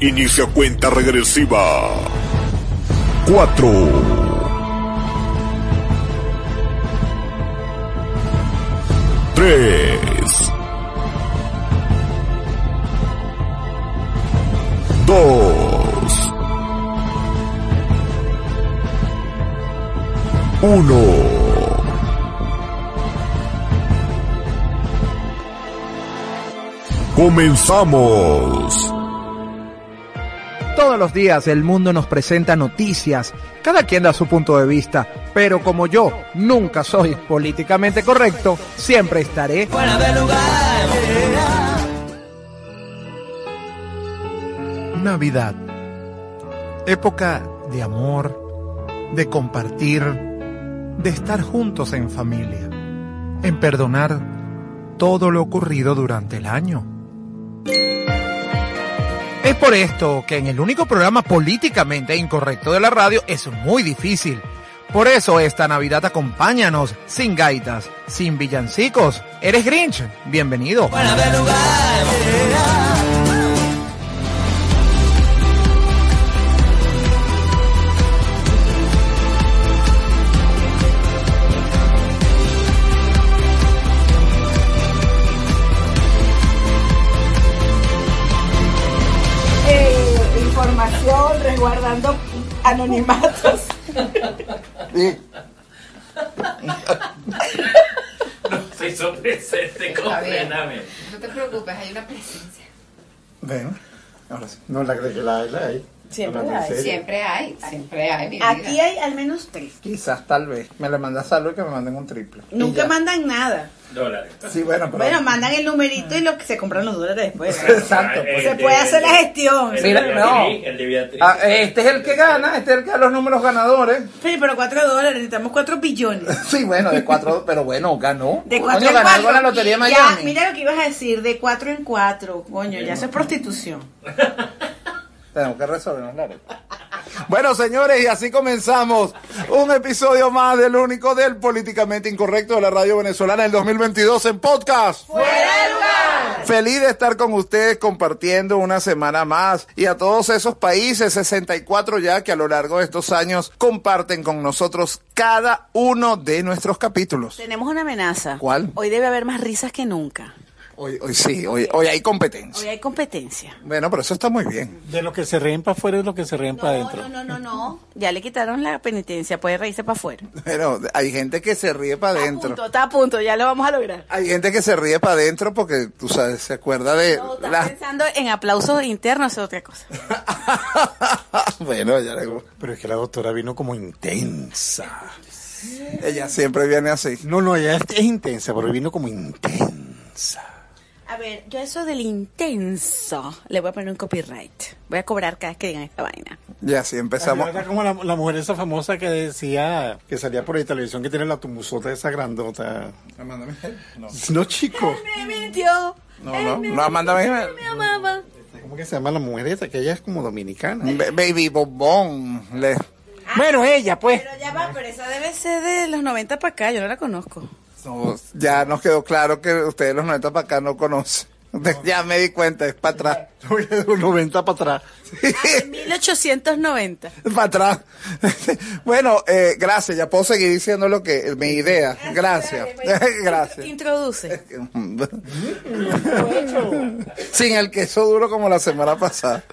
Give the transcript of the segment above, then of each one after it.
Inicia cuenta regresiva. 4. 3. 2. 1. Comenzamos. Todos los días el mundo nos presenta noticias, cada quien da su punto de vista, pero como yo nunca soy políticamente correcto, siempre estaré fuera de lugar. Navidad. Época de amor, de compartir, de estar juntos en familia, en perdonar todo lo ocurrido durante el año. Es por esto que en el único programa políticamente incorrecto de la radio es muy difícil. Por eso esta Navidad acompáñanos sin gaitas, sin villancicos. ¿Eres Grinch? Bienvenido. Anonimatos. Se hizo presente, compréndame. No te preocupes, hay una presencia. Bueno, ahora sí. No la crees que la hay, la hay. Siempre Hablando hay. Siempre hay, siempre hay, mi vida. Aquí hay al menos tres. Quizás, tal vez. Me le mandas algo y que me manden un triple. Nunca ya. mandan nada. Dólares. Sí, bueno, pero. Bueno, mandan el numerito y lo que se compran los dólares después. Exacto. pues. Se puede hacer la gestión. El Mira, de no. Beatriz, El de Beatriz. Ah, este es el que gana, este es el que da los números ganadores. Sí, pero cuatro dólares, necesitamos cuatro billones. Sí, bueno, de cuatro, pero bueno, ganó. De Coño, cuatro en ganó cuatro. con la lotería de Ya, Miami. mira lo que ibas a decir, de cuatro en cuatro. Coño, ya eso es prostitución. Tenemos que resolvernos la arepa. Bueno, señores, y así comenzamos un episodio más del único del políticamente incorrecto de la radio venezolana del 2022 en podcast. Feliz de estar con ustedes compartiendo una semana más y a todos esos países, 64 ya, que a lo largo de estos años comparten con nosotros cada uno de nuestros capítulos. Tenemos una amenaza. ¿Cuál? Hoy debe haber más risas que nunca. Hoy, hoy sí, hoy, hoy hay competencia. Hoy hay competencia. Bueno, pero eso está muy bien. De lo que se ríen para afuera es lo que se ríen para adentro. No, no, no, no. Ya le quitaron la penitencia, puede reírse para afuera. Pero hay gente que se ríe para Está a adentro. punto, está a punto, ya lo vamos a lograr. Hay gente que se ríe para adentro porque, tú sabes, se acuerda de No, estás las... pensando en aplausos internos, es otra cosa. bueno, ya le... Pero es que la doctora vino como intensa. ella siempre viene así. No, no, ella es, es intensa, pero vino como intensa. A ver, yo eso del intenso le voy a poner un copyright. Voy a cobrar cada vez que digan esta vaina. Y así empezamos. Era como la, la mujer esa famosa que decía, que salía por la televisión que tiene la tumusota esa grandota. No, No, chico. Me mintió. no, Él no, me no, Amanda me Me amaba. ¿Cómo que se llama la mujer esa? Que ella es como dominicana. Ba- Baby Bombón. Le... Bueno, ella, pues. Pero ya va, pero esa debe ser de los 90 para acá, yo no la conozco. No, ya nos quedó claro que ustedes los 90 para acá no conocen. Ya me di cuenta, es para atrás. De los 90 para atrás. En 1890. para atrás. bueno, eh, gracias. Ya puedo seguir diciendo lo que mi idea. Gracias. gracias. Introduce. Sin el queso duro como la semana pasada.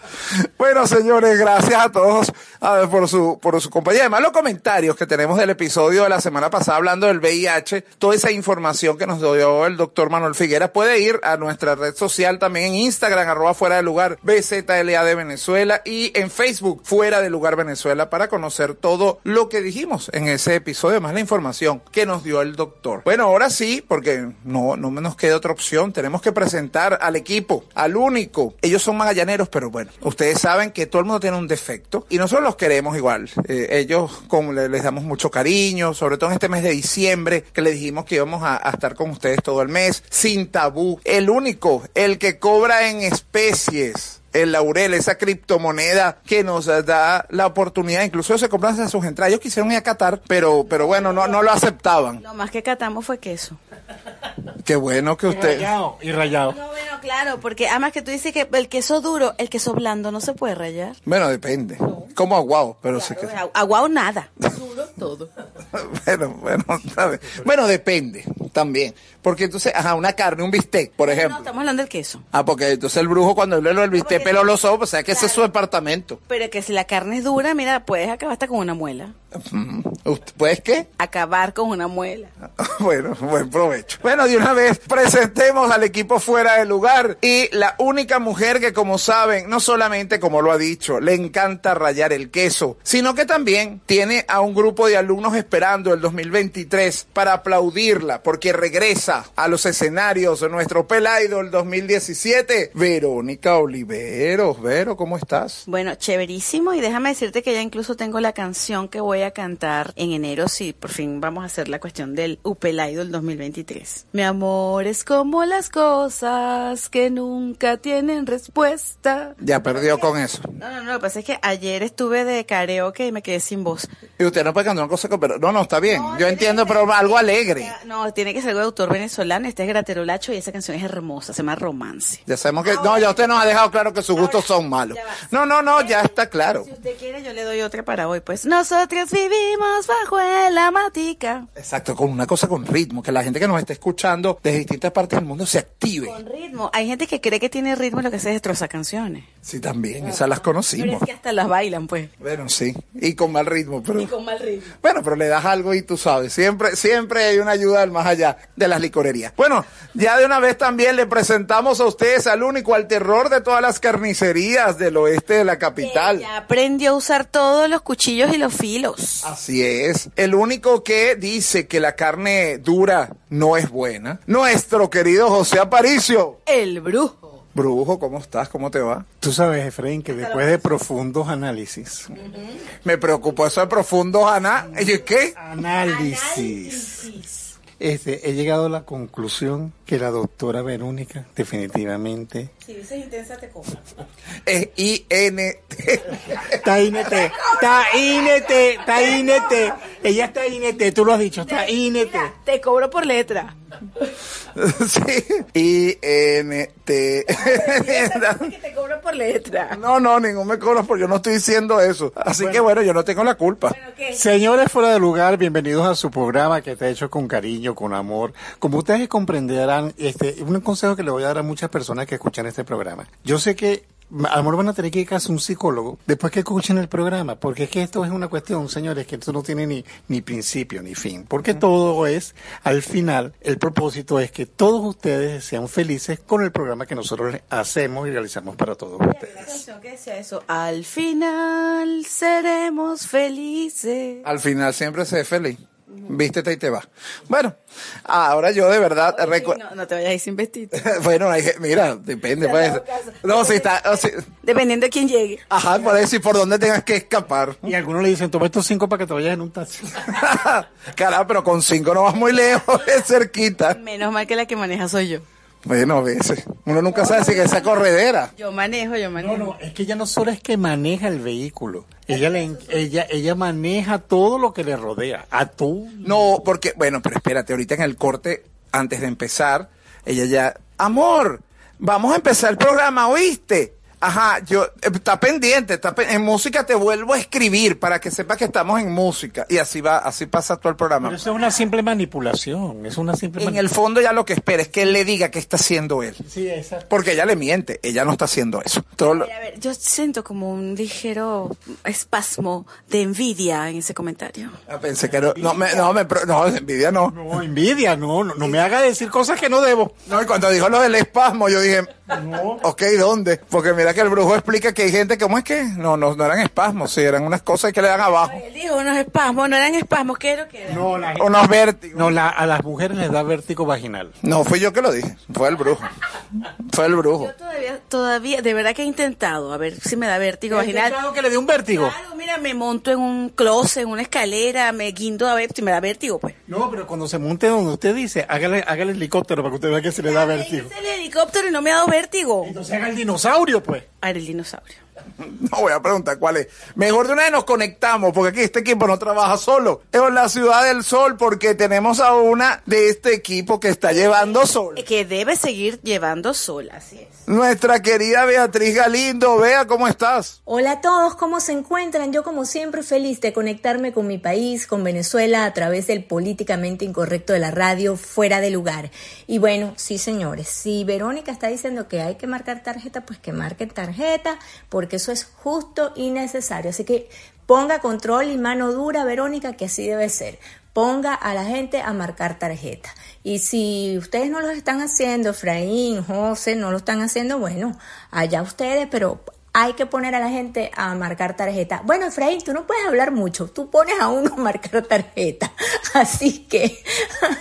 Bueno, señores, gracias a todos a ver, por su por su compañía. Además, los comentarios que tenemos del episodio de la semana pasada hablando del VIH, toda esa información que nos dio el doctor Manuel Figuera puede ir a nuestra red social también en Instagram, arroba fuera de lugar, BZLA de Venezuela y en Facebook, fuera de lugar Venezuela, para conocer todo lo que dijimos en ese episodio, más la información que nos dio el doctor. Bueno, ahora sí, porque no, no nos queda otra opción, tenemos que presentar al equipo, al único. Ellos son magallaneros, pero bueno, ustedes saben que todo el mundo tiene un defecto y nosotros los queremos igual. Eh, ellos, les damos mucho cariño, sobre todo en este mes de diciembre, que les dijimos que íbamos a, estar con ustedes todo el mes, sin tabú. El único, el que cobra en Así es. El laurel, esa criptomoneda que nos da la oportunidad, incluso se compran hasta sus entradas. Ellos quisieron ir a Qatar, pero, pero bueno, no, no lo aceptaban. Lo más que catamos fue queso. Qué bueno que Y usted... rayado, y rayado. No, bueno, claro, porque además que tú dices que el queso duro, el queso blando no se puede rayar. Bueno, depende. Como aguado, pero sí que... Claro, Aguado nada. Duro todo. Bueno, bueno, ¿sabe? bueno, depende también. Porque entonces, ajá, una carne, un bistec, por No, ejemplo. estamos hablando del queso. Ah, porque entonces el brujo cuando le lo del bistec peló los ojos, o sea que ese es su departamento. Pero que si la carne es dura, mira, puedes acabar hasta con una muela. ¿Usted- ¿Pues qué? Acabar con una muela. Bueno, buen provecho. Bueno, de una vez presentemos al equipo fuera del lugar y la única mujer que, como saben, no solamente, como lo ha dicho, le encanta rayar el queso, sino que también tiene a un grupo de alumnos esperando el 2023 para aplaudirla, porque regresa a los escenarios de nuestro Pelaido el 2017. Verónica Oliveros, Vero, ¿cómo estás? Bueno, chéverísimo. Y déjame decirte que ya incluso tengo la canción que voy a cantar en enero, si por fin vamos a hacer la cuestión del Upelaido del 2023. Mi amor es como las cosas que nunca tienen respuesta. Ya perdió con eso. No, no, no, lo que pasa es que ayer estuve de karaoke y me quedé sin voz. Y usted no puede cantar una cosa, que- pero no, no, está bien. No, Yo entiendo, pero algo alegre. No, tiene que ser algo de autor venezolano. Este es Graterolacho y esa canción es hermosa, se llama Romance. Ya sabemos que... No, ya usted nos ha dejado claro que sus gustos son malos. No, no, no, ya está claro. Si usted quiere, yo le doy otra para hoy. Pues nosotros vivimos bajo la matica. Exacto, con una cosa con ritmo, que la gente que nos está escuchando desde distintas partes del mundo se active. Con ritmo. Hay gente que cree que tiene ritmo y lo que hace es destrozar canciones. Sí, también, esas las Pero conocimos. es que hasta las bailan, pues. Bueno, sí, y con mal ritmo, pero... Y con mal ritmo. Bueno, pero le das algo y tú sabes, siempre, siempre hay una ayuda al más allá de las licorerías. Bueno, ya de una vez también le presentamos a ustedes al único, al terror de todas las carnicerías del oeste de la capital. Ya aprendió a usar todos los cuchillos y los filos. Así es. El único que dice que la carne dura no es buena. Nuestro querido José Aparicio. El brujo. Brujo, ¿cómo estás? ¿Cómo te va? Tú sabes, Efraín, que después de profundos análisis, Me preocupó eso de profundo, Ana. ¿Y qué? análisis, este, he llegado a la conclusión que la doctora Verónica definitivamente Si dices intensa, te cobro. Es I-N-T. está INT, está INT, está INT, ella está INT, tú lo has dicho, está INT. Te cobro por letra. sí. I-N-T. que te cobro por letra. no, no, ningún me cobras porque yo no estoy diciendo eso. Así que bueno, yo no tengo la culpa. Señores fuera de lugar, bienvenidos a su programa que está hecho con cariño, con amor. Como ustedes comprenderán, este, un consejo que le voy a dar a muchas personas que escuchan este programa. Yo sé que a lo mejor van a tener que ir casi a un psicólogo después que escuchen el programa, porque es que esto es una cuestión, señores, que esto no tiene ni, ni principio ni fin, porque todo es, al final, el propósito es que todos ustedes sean felices con el programa que nosotros hacemos y realizamos para todos ustedes. canción que decía eso. Al final seremos felices. Al final siempre sé feliz. Vístete y te vas. Bueno, ahora yo de verdad recu- No, no te vayas a ir sin vestido. bueno, hay mira, depende. En Pues. No, si está. o si- Dependiendo de quién llegue. ajá, por eso y por dónde tengas que escapar. Y algunos le dicen, toma estos cinco para que te vayas en un taxi. Carajo, pero con cinco no vas muy lejos, es cerquita. Menos mal que la que maneja soy yo. Bueno, a veces. Uno nunca sabe si esa corredera. Yo manejo, yo manejo. No, no, es que ella no solo es que maneja el vehículo, ella le, ella, ella maneja todo lo que le rodea, a tú. No, porque, bueno, pero espérate, ahorita en el corte, antes de empezar, ella ya, amor, vamos a empezar el programa, ¿oíste? Ajá, yo, eh, está pendiente, está pe- en música te vuelvo a escribir para que sepas que estamos en música. Y así va, así pasa todo el programa. Pero eso es una simple manipulación, es una simple En el fondo ya lo que espera es que él le diga qué está haciendo él. Sí, exacto. Porque ella le miente, ella no está haciendo eso. Todo A ver, a ver, yo siento como un ligero espasmo de envidia en ese comentario. Ah, pensé que no, no, me, no, me, no, envidia no. No, envidia, no, no, no me haga decir cosas que no debo. No, y cuando dijo lo del espasmo, yo dije, No. ok, ¿dónde? Porque mira que el brujo explica que hay gente, ¿cómo es que? No, no, no eran espasmos, sí, eran unas cosas que le dan abajo. Él dijo unos espasmos, no eran espasmos, ¿qué era lo que era? No, la- Unos vértigos. no la- a las mujeres les da vértigo vaginal. No, fui yo que lo dije, fue el brujo. Fue el brujo. Yo todavía, todavía, de verdad que he intentado, a ver si me da vértigo vaginal. Claro que le dio un vértigo. Claro, mira, me monto en un closet, en una escalera, me guindo a ver si me da vértigo, pues. No, pero cuando se monte donde usted dice, hágale, hágale helicóptero para que usted vea que se le da vértigo. Hice el helicóptero y no me ha dado vértigo. Entonces haga el dinosaurio, pues. Era el dinosaurio. No voy a preguntar cuál es. Mejor de una vez nos conectamos, porque aquí este equipo no trabaja solo. Es en la ciudad del sol, porque tenemos a una de este equipo que está llevando sol. Que debe seguir llevando sol, así es. Nuestra querida Beatriz Galindo, vea cómo estás. Hola a todos, ¿cómo se encuentran? Yo como siempre feliz de conectarme con mi país, con Venezuela, a través del políticamente incorrecto de la radio, fuera de lugar. Y bueno, sí señores, si Verónica está diciendo que hay que marcar tarjeta, pues que marquen tarjeta, porque eso es justo y necesario. Así que ponga control y mano dura, Verónica, que así debe ser. Ponga a la gente a marcar tarjeta. Y si ustedes no lo están haciendo, Efraín, José, no lo están haciendo, bueno, allá ustedes, pero hay que poner a la gente a marcar tarjeta. Bueno, Efraín, tú no puedes hablar mucho, tú pones a uno a marcar tarjeta. Así que,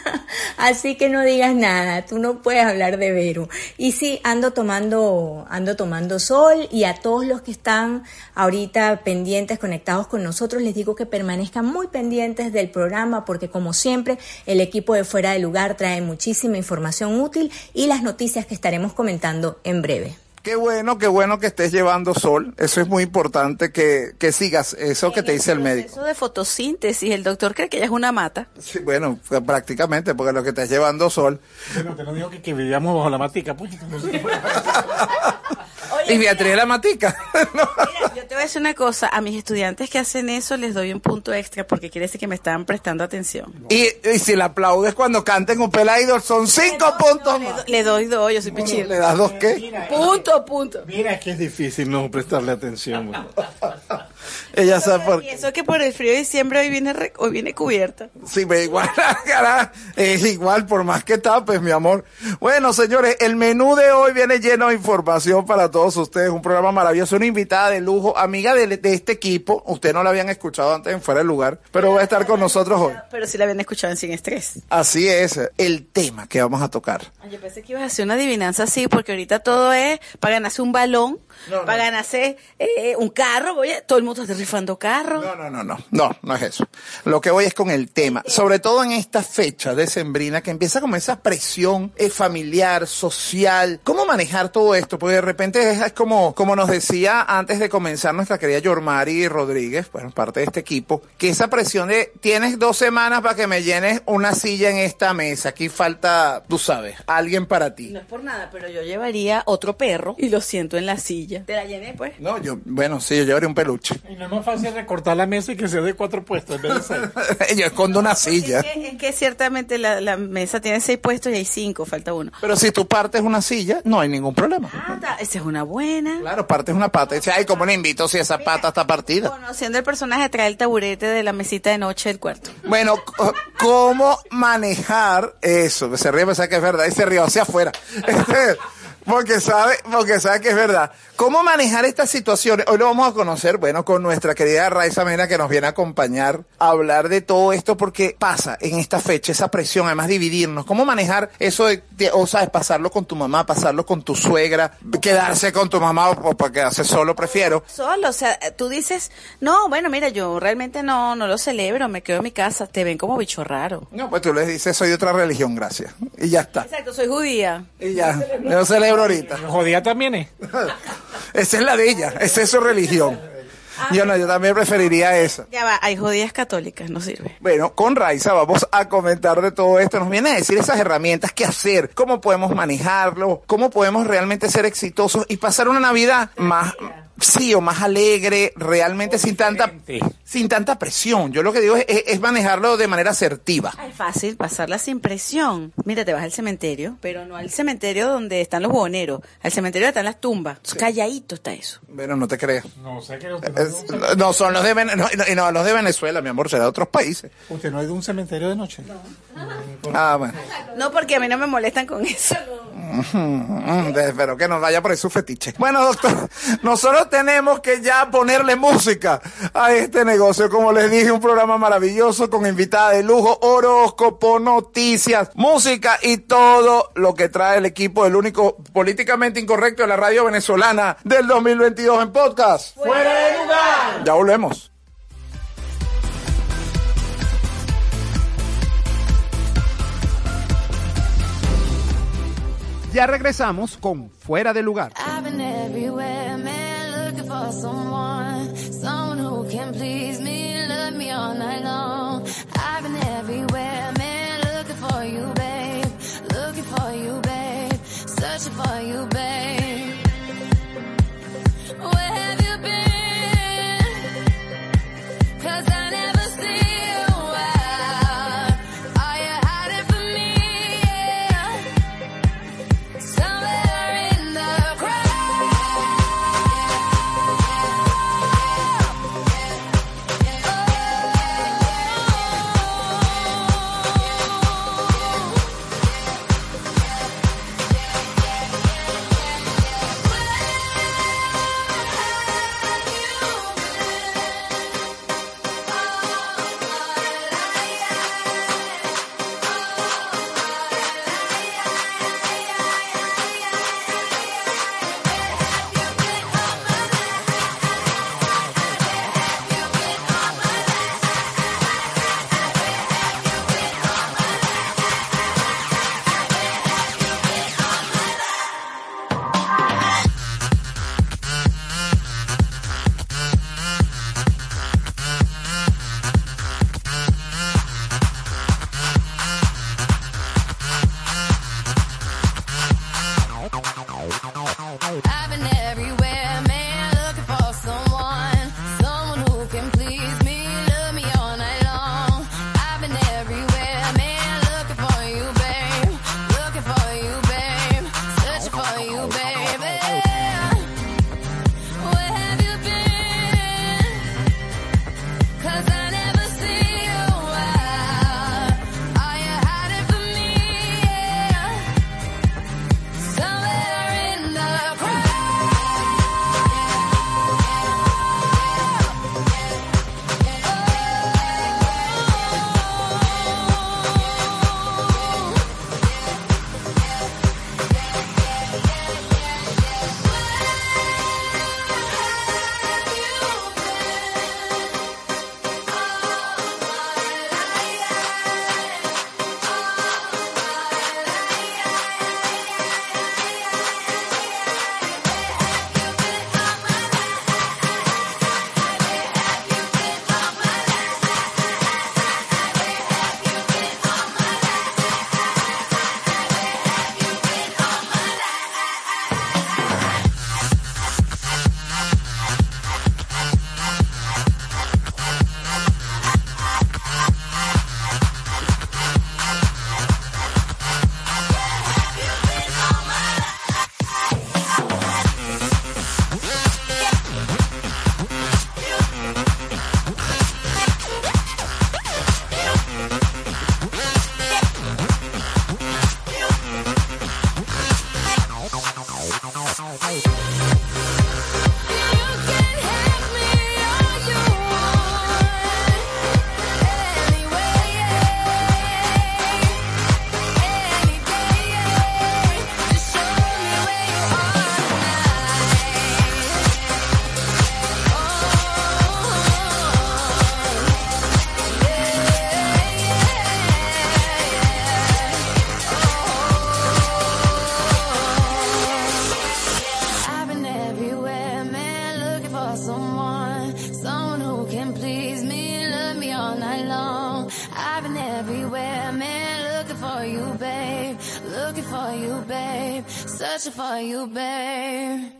así que no digas nada, tú no puedes hablar de Vero. Y sí, ando tomando, ando tomando sol y a todos los que están ahorita pendientes, conectados con nosotros, les digo que permanezcan muy pendientes del programa porque como siempre, el equipo de Fuera de Lugar trae muchísima información útil y las noticias que estaremos comentando en breve. Qué bueno, qué bueno que estés llevando sol. Eso es muy importante que, que sigas eso que te dice el médico. Eso de fotosíntesis, el doctor cree que ella es una mata. Sí, bueno, pues, prácticamente, porque lo que estás llevando sol. Bueno, te lo digo que, que vivíamos bajo la matica. No. Y Beatriz la matica. No. Mira, yo te voy a decir una cosa, a mis estudiantes que hacen eso les doy un punto extra porque quiere decir que me están prestando atención. Y, y si la aplaudes cuando canten un Idol, son cinco puntos Le, más. le doy dos, yo soy ¿Le pichirra. das dos qué? Punto, punto. Mira que es difícil no prestarle atención. Ella sabe por Y qué. eso que por el frío de diciembre hoy viene, re- hoy viene cubierta. Sí, pero igual, cara, es igual por más que tapes, mi amor. Bueno, señores, el menú de hoy viene lleno de información para todos ustedes. Un programa maravilloso, una invitada de lujo, amiga de, de este equipo. Ustedes no la habían escuchado antes en Fuera del Lugar, pero va a estar con nosotros hoy. Pero sí la habían escuchado en Sin Estrés. Así es, el tema que vamos a tocar. Yo pensé que ibas a hacer una adivinanza así, porque ahorita todo es para ganarse un balón, No, no. para ganarse eh, un carro. Oye, todo el mundo está rifando carros. No, no, no, no, no, no es eso. Lo que voy es con el tema, sobre todo en esta fecha decembrina que empieza como esa presión eh, familiar, social. ¿Cómo manejar todo esto? Porque de repente es, es como, como nos decía antes de comenzar nuestra querida Yormari Rodríguez, bueno, parte de este equipo, que esa presión de tienes dos semanas para que me llenes una silla en esta mesa. Aquí falta, tú sabes, alguien para ti. No es por nada, pero yo llevaría otro perro y lo siento en la silla. ¿Te la llené, pues? No, yo, bueno, sí, yo llevaré un peluche. Y no es más fácil recortar la mesa y que sea de cuatro puestos en vez de seis. yo escondo una silla. Es que, es que ciertamente la, la mesa tiene seis puestos y hay cinco, falta uno. Pero si tú partes una silla, no hay ningún problema. Ah, esa es una buena. Claro, partes una pata y dices, ay, ¿cómo le invito si esa pata está partida? Conociendo el personaje, trae el taburete de la mesita de noche del cuarto. Bueno, ¿cómo manejar eso? Se ríe, pensar que es verdad, y se ríe hacia afuera. Este, porque sabe, porque sabe que es verdad. ¿Cómo manejar estas situaciones? Hoy lo vamos a conocer, bueno, con nuestra querida Raiza Mena que nos viene a acompañar a hablar de todo esto porque pasa en esta fecha esa presión, además dividirnos. ¿Cómo manejar eso de, de- o sabes, pasarlo con tu mamá, pasarlo con tu suegra, quedarse con tu mamá o, o para quedarse solo, prefiero? Solo, o sea, tú dices, no, bueno, mira, yo realmente no, no lo celebro, me quedo en mi casa, te ven como bicho raro. No, pues tú les dices, soy de otra religión, gracias. Y ya está. Exacto, soy judía. Y ya, yo celebro ahorita. Jodía también es. Esa es la de ella, esa es su religión. Yo no, yo también preferiría esa. Ya va, hay judías católicas, no sirve. Bueno, con Raiza vamos a comentar de todo esto. Nos viene a decir esas herramientas, qué hacer, cómo podemos manejarlo, cómo podemos realmente ser exitosos y pasar una Navidad más, sí, o más alegre, realmente sin tanta, sin tanta presión. Yo lo que digo es, es- es manejarlo de manera asertiva. Ah, Es fácil pasarla sin presión. Mira, te vas al cementerio, pero no al cementerio donde están los boneros, al cementerio donde están las tumbas. Calladito está eso. Bueno, no te creas. No sé que usted, Es- no, son los de, Vene- no, y no, los de Venezuela, mi amor, será de otros países. usted no ha ido a un cementerio de noche. Ah, bueno. No, porque a mí no me molestan con eso. Mm, de- Espero que nos vaya por su fetiche. Bueno, doctor, nosotros tenemos que ya ponerle música a este negocio. Como les dije, un programa maravilloso con invitada de lujo, horóscopo, noticias, música y todo lo que trae el equipo del único políticamente incorrecto de la radio venezolana del 2022 en podcast. ¡Fuera de lugar! Ya volvemos. Ya regresamos con Fuera de Lugar. For someone, someone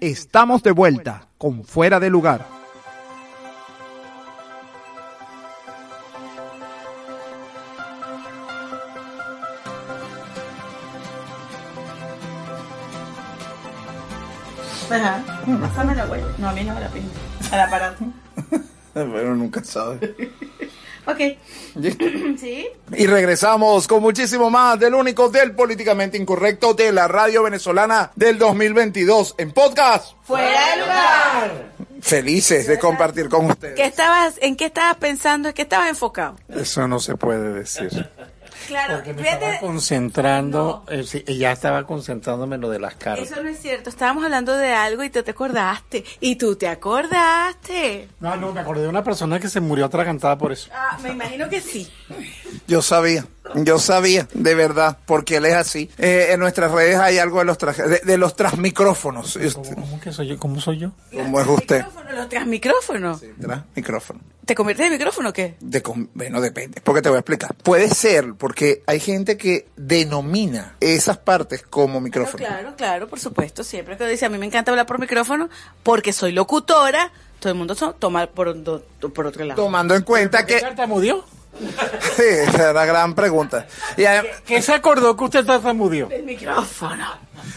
Estamos de vuelta con Fuera de Lugar. Ajá. Pásame la huella. No, a mí no me la pinta. Al aparato. Pero nunca sabe. Ok. ¿Sí? Y regresamos con muchísimo más del único del políticamente incorrecto de la radio venezolana del 2022 en podcast. Fuera de lugar. Felices de compartir con ustedes. ¿Qué estabas, ¿En qué estabas pensando? ¿En qué estabas enfocado? Eso no se puede decir. Claro, Porque me estaba concentrando, eh, sí, y ya estaba concentrándome en lo de las cartas. Eso no es cierto. Estábamos hablando de algo y tú te acordaste. Y tú te acordaste. No, no, me acordé de una persona que se murió atragantada por eso. Ah, me imagino que sí. Yo sabía. Yo sabía, de verdad, porque él es así. Eh, en nuestras redes hay algo de los trajes, de, de los transmicrófonos. Usted- ¿Cómo que soy yo? ¿Cómo soy yo? ¿Cómo es usted? Los transmicrófonos. Transmicrófono. ¿Te conviertes en micrófono o qué? De bueno, depende, porque te voy a explicar. Puede ser, porque hay gente que denomina esas partes como micrófono. Claro, claro, por supuesto. Siempre que dice, a mí me encanta hablar por micrófono porque soy locutora, todo el mundo so- toma por, do- por otro lado. Tomando en cuenta que... tartamudeó? Sí, esa es la gran pregunta. Y ¿Qué se acordó que usted tartamudeó? El micrófono.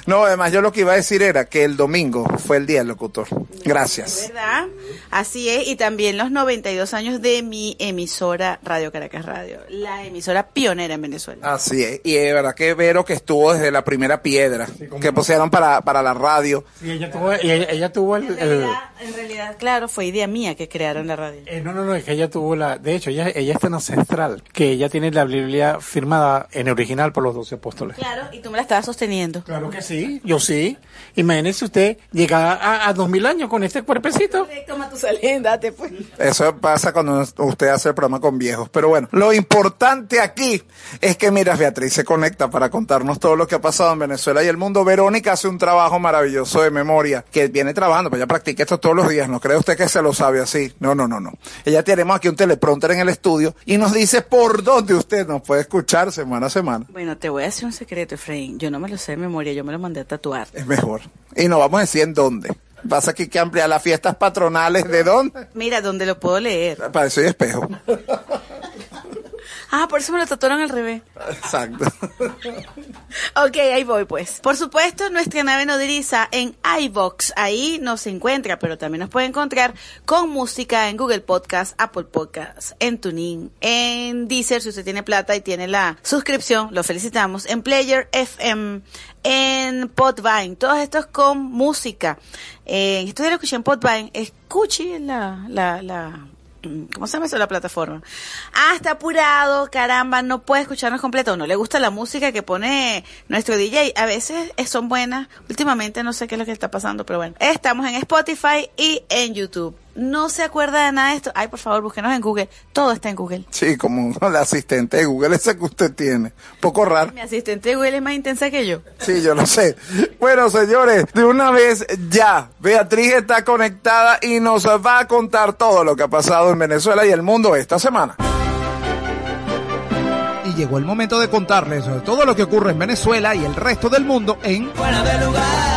No, además yo lo que iba a decir era que el domingo fue el día del locutor. Gracias. ¿Verdad? Así es. Y también los 92 años de mi emisora Radio Caracas Radio. La emisora pionera en Venezuela. Así es. Y es verdad que Vero que estuvo desde la primera piedra que pusieron para, para la radio. Y ella tuvo, y ella, ella tuvo el... En el- realidad, en realidad, claro, fue idea mía que crearon la radio. eh, no, no, no, es que ella tuvo la... De hecho, ella, ella es tan ancestral que ella tiene la Biblia firmada en original por los doce apóstoles. Claro, y tú me la estabas sosteniendo. Claro que sí, yo sí. Imagínese usted llegar a, a dos mil años con este cuerpecito. Toma tu date pues. Eso pasa cuando usted hace el programa con viejos. Pero bueno, lo importante aquí es que, mira, Beatriz se conecta para contarnos todo lo que ha pasado en Venezuela y el mundo. Verónica hace un trabajo maravilloso de memoria, que viene trabajando, pero ella practica esto todos los días. No cree usted que se lo sabe así. No, no, no, no. Ella tenemos aquí un teleprompter en el estudio y nos dice por dónde usted nos puede escuchar semana a semana. Bueno, te voy a decir un secreto, Efraín. Yo no me lo sé de memoria, yo me lo mandé a tatuar. Es mejor. Y nos vamos a decir en dónde. Pasa aquí que ampliar las fiestas patronales de dónde. Mira, ¿dónde lo puedo leer? Para eso hay espejo. Ah, por eso me lo tatuaron al revés. Exacto. Ok, ahí voy pues. Por supuesto, nuestra nave nodriza en iVox, ahí nos encuentra, pero también nos puede encontrar con música en Google Podcast, Apple Podcast, en TuneIn, en Deezer, si usted tiene plata y tiene la suscripción, lo felicitamos, en Player FM, en Podvine, todos estos con música. Eh, esto ya lo escuché en Podvine, escuche la, la, la, ¿Cómo se llama eso la plataforma? Ah, está apurado, caramba, no puede escucharnos completo. No le gusta la música que pone nuestro DJ. A veces son buenas. Últimamente no sé qué es lo que está pasando, pero bueno. Estamos en Spotify y en YouTube. No se acuerda de nada de esto. Ay, por favor, búsquenos en Google. Todo está en Google. Sí, como el asistente de Google ese que usted tiene. Poco raro. Mi asistente de Google es más intensa que yo. Sí, yo lo sé. Bueno, señores, de una vez ya, Beatriz está conectada y nos va a contar todo lo que ha pasado en Venezuela y el mundo esta semana. Y llegó el momento de contarles todo lo que ocurre en Venezuela y el resto del mundo en Fuera de lugar.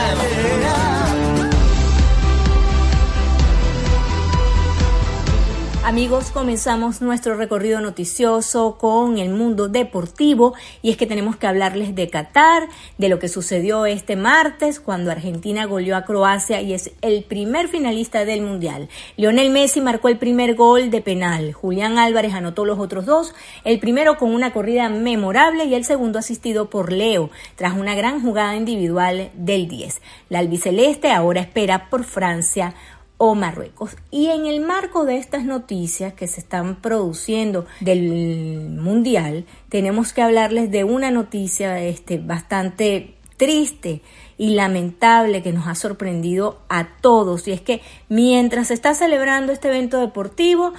Amigos, comenzamos nuestro recorrido noticioso con el mundo deportivo y es que tenemos que hablarles de Qatar, de lo que sucedió este martes cuando Argentina goleó a Croacia y es el primer finalista del Mundial. Lionel Messi marcó el primer gol de penal, Julián Álvarez anotó los otros dos, el primero con una corrida memorable y el segundo asistido por Leo tras una gran jugada individual del 10. La albiceleste ahora espera por Francia o Marruecos. Y en el marco de estas noticias que se están produciendo del Mundial, tenemos que hablarles de una noticia este, bastante triste y lamentable que nos ha sorprendido a todos. Y es que mientras se está celebrando este evento deportivo,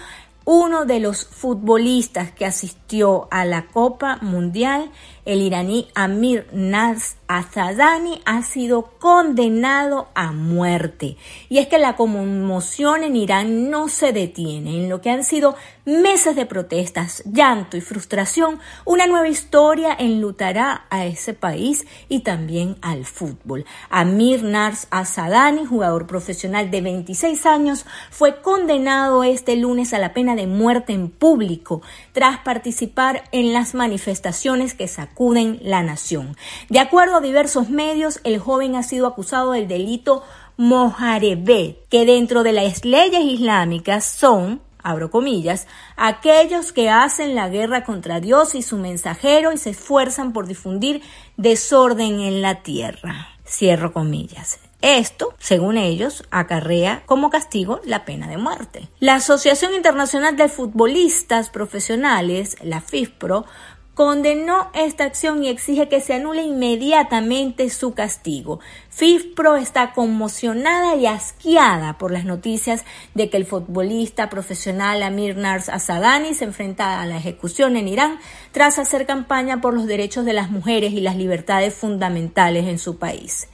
uno de los futbolistas que asistió a la Copa Mundial, el iraní Amir Naz Azadani, ha sido condenado a muerte. Y es que la conmoción en Irán no se detiene. En lo que han sido meses de protestas, llanto y frustración, una nueva historia enlutará a ese país y también al fútbol. Amir Naz Azadani, jugador profesional de 26 años, fue condenado este lunes a la pena de muerte en público tras participar en las manifestaciones que sacuden la nación. De acuerdo a diversos medios, el joven ha sido acusado del delito moharebé, que dentro de las leyes islámicas son abro comillas, aquellos que hacen la guerra contra Dios y su mensajero y se esfuerzan por difundir desorden en la tierra. Cierro comillas. Esto, según ellos, acarrea como castigo la pena de muerte. La Asociación Internacional de Futbolistas Profesionales, la FIFPRO, condenó esta acción y exige que se anule inmediatamente su castigo. FIFPRO está conmocionada y asqueada por las noticias de que el futbolista profesional Amir Nars Asadani se enfrenta a la ejecución en Irán tras hacer campaña por los derechos de las mujeres y las libertades fundamentales en su país.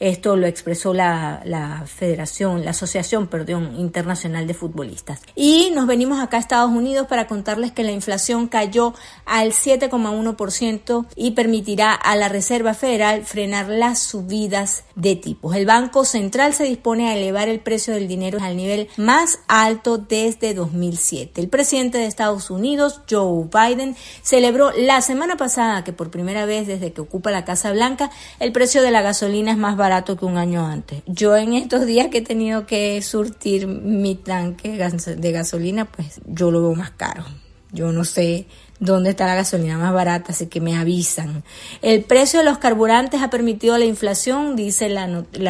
Esto lo expresó la, la Federación, la Asociación, perdón, Internacional de Futbolistas. Y nos venimos acá a Estados Unidos para contarles que la inflación cayó al 7,1% y permitirá a la Reserva Federal frenar las subidas de tipos. El Banco Central se dispone a elevar el precio del dinero al nivel más alto desde 2007. El presidente de Estados Unidos, Joe Biden, celebró la semana pasada que por primera vez desde que ocupa la Casa Blanca, el precio de la gasolina es más barato que un año antes. Yo en estos días que he tenido que surtir mi tanque de gasolina, pues yo lo veo más caro. Yo no sé dónde está la gasolina más barata, así que me avisan. El precio de los carburantes ha permitido la inflación, dice la,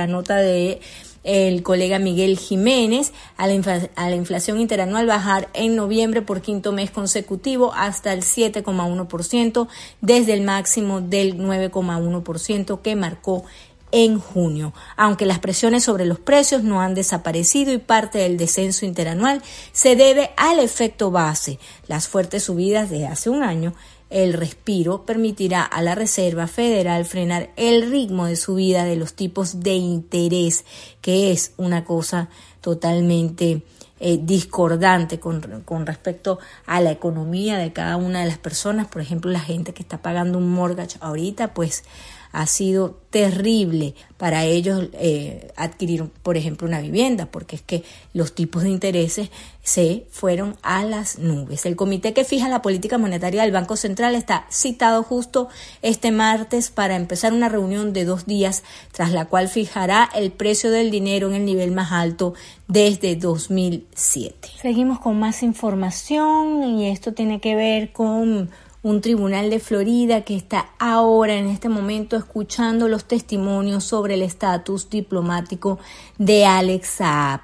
nota de el colega Miguel Jiménez, a la, inflación interanual bajar en noviembre por quinto mes consecutivo hasta el 7,1% desde el máximo del 9,1% que marcó en junio, aunque las presiones sobre los precios no han desaparecido y parte del descenso interanual se debe al efecto base, las fuertes subidas de hace un año. El respiro permitirá a la Reserva Federal frenar el ritmo de subida de los tipos de interés, que es una cosa totalmente eh, discordante con, con, respecto a la economía de cada una de las personas. Por ejemplo, la gente que está pagando un mortgage ahorita, pues ha sido terrible para ellos eh, adquirir, por ejemplo, una vivienda, porque es que los tipos de intereses se fueron a las nubes. El comité que fija la política monetaria del Banco Central está citado justo este martes para empezar una reunión de dos días, tras la cual fijará el precio del dinero en el nivel más alto desde 2007. Seguimos con más información y esto tiene que ver con un tribunal de Florida que está ahora en este momento escuchando los testimonios sobre el estatus diplomático de Alex Saab.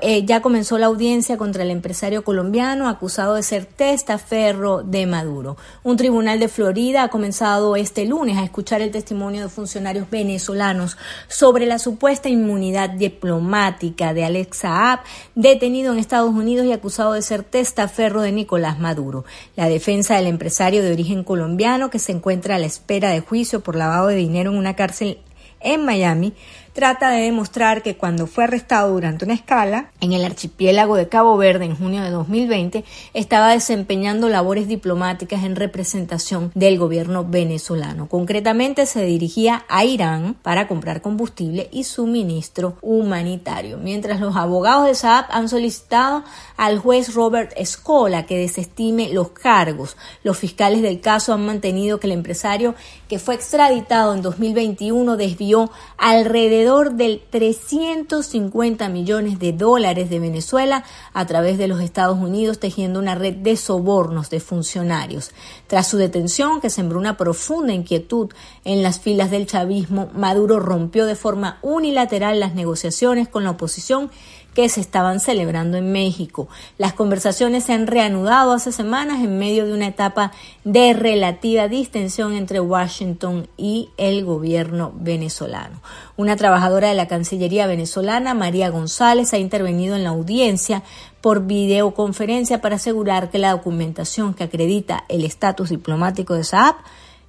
Eh, ya comenzó la audiencia contra el empresario colombiano acusado de ser testaferro de Maduro. Un tribunal de Florida ha comenzado este lunes a escuchar el testimonio de funcionarios venezolanos sobre la supuesta inmunidad diplomática de Alex Saab, detenido en Estados Unidos y acusado de ser testaferro de Nicolás Maduro. La defensa del empresario de origen colombiano que se encuentra a la espera de juicio por lavado de dinero en una cárcel en Miami trata de demostrar que cuando fue arrestado durante una escala en el archipiélago de Cabo Verde en junio de 2020, estaba desempeñando labores diplomáticas en representación del gobierno venezolano. Concretamente se dirigía a Irán para comprar combustible y suministro humanitario, mientras los abogados de Saab han solicitado al juez Robert Escola que desestime los cargos. Los fiscales del caso han mantenido que el empresario que fue extraditado en 2021 desvió alrededor del 350 millones de dólares de Venezuela a través de los Estados Unidos, tejiendo una red de sobornos de funcionarios. Tras su detención, que sembró una profunda inquietud en las filas del chavismo, Maduro rompió de forma unilateral las negociaciones con la oposición que se estaban celebrando en México. Las conversaciones se han reanudado hace semanas en medio de una etapa de relativa distensión entre Washington y el gobierno venezolano. Una trabajadora de la Cancillería venezolana, María González, ha intervenido en la audiencia por videoconferencia para asegurar que la documentación que acredita el estatus diplomático de Saab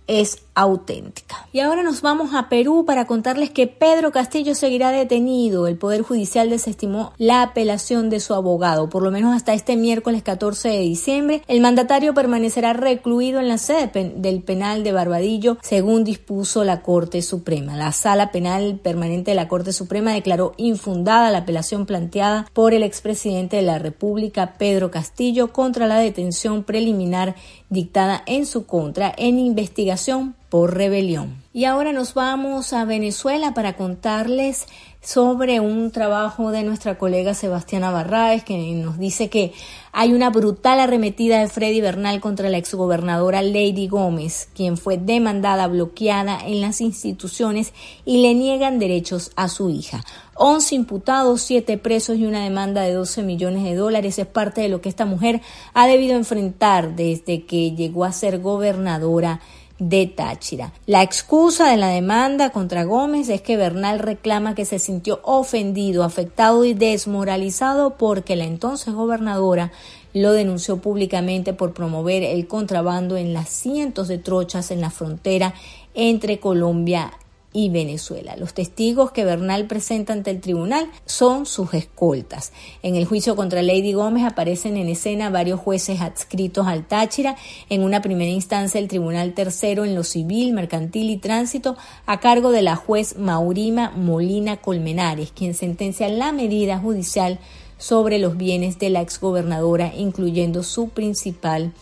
es auténtica. Y ahora nos vamos a Perú para contarles que Pedro Castillo seguirá detenido. El Poder Judicial desestimó la apelación de su abogado. Por lo menos hasta este miércoles 14 de diciembre, el mandatario permanecerá recluido en la sede del penal de Barbadillo, según dispuso la Corte Suprema. La Sala Penal Permanente de la Corte Suprema declaró infundada la apelación planteada por el expresidente de la República, Pedro Castillo, contra la detención preliminar dictada en su contra en investigación por rebelión. Y ahora nos vamos a Venezuela para contarles sobre un trabajo de nuestra colega Sebastiana Barraes que nos dice que hay una brutal arremetida de Freddy Bernal contra la exgobernadora Lady Gómez, quien fue demandada, bloqueada en las instituciones y le niegan derechos a su hija. 11 imputados, 7 presos y una demanda de 12 millones de dólares es parte de lo que esta mujer ha debido enfrentar desde que llegó a ser gobernadora de Táchira. La excusa de la demanda contra Gómez es que Bernal reclama que se sintió ofendido, afectado y desmoralizado porque la entonces gobernadora lo denunció públicamente por promover el contrabando en las cientos de trochas en la frontera entre Colombia y Venezuela. Los testigos que Bernal presenta ante el tribunal son sus escoltas. En el juicio contra Lady Gómez aparecen en escena varios jueces adscritos al Táchira. En una primera instancia, el Tribunal Tercero en lo civil, mercantil y tránsito, a cargo de la juez Maurima Molina Colmenares, quien sentencia la medida judicial sobre los bienes de la exgobernadora, incluyendo su principal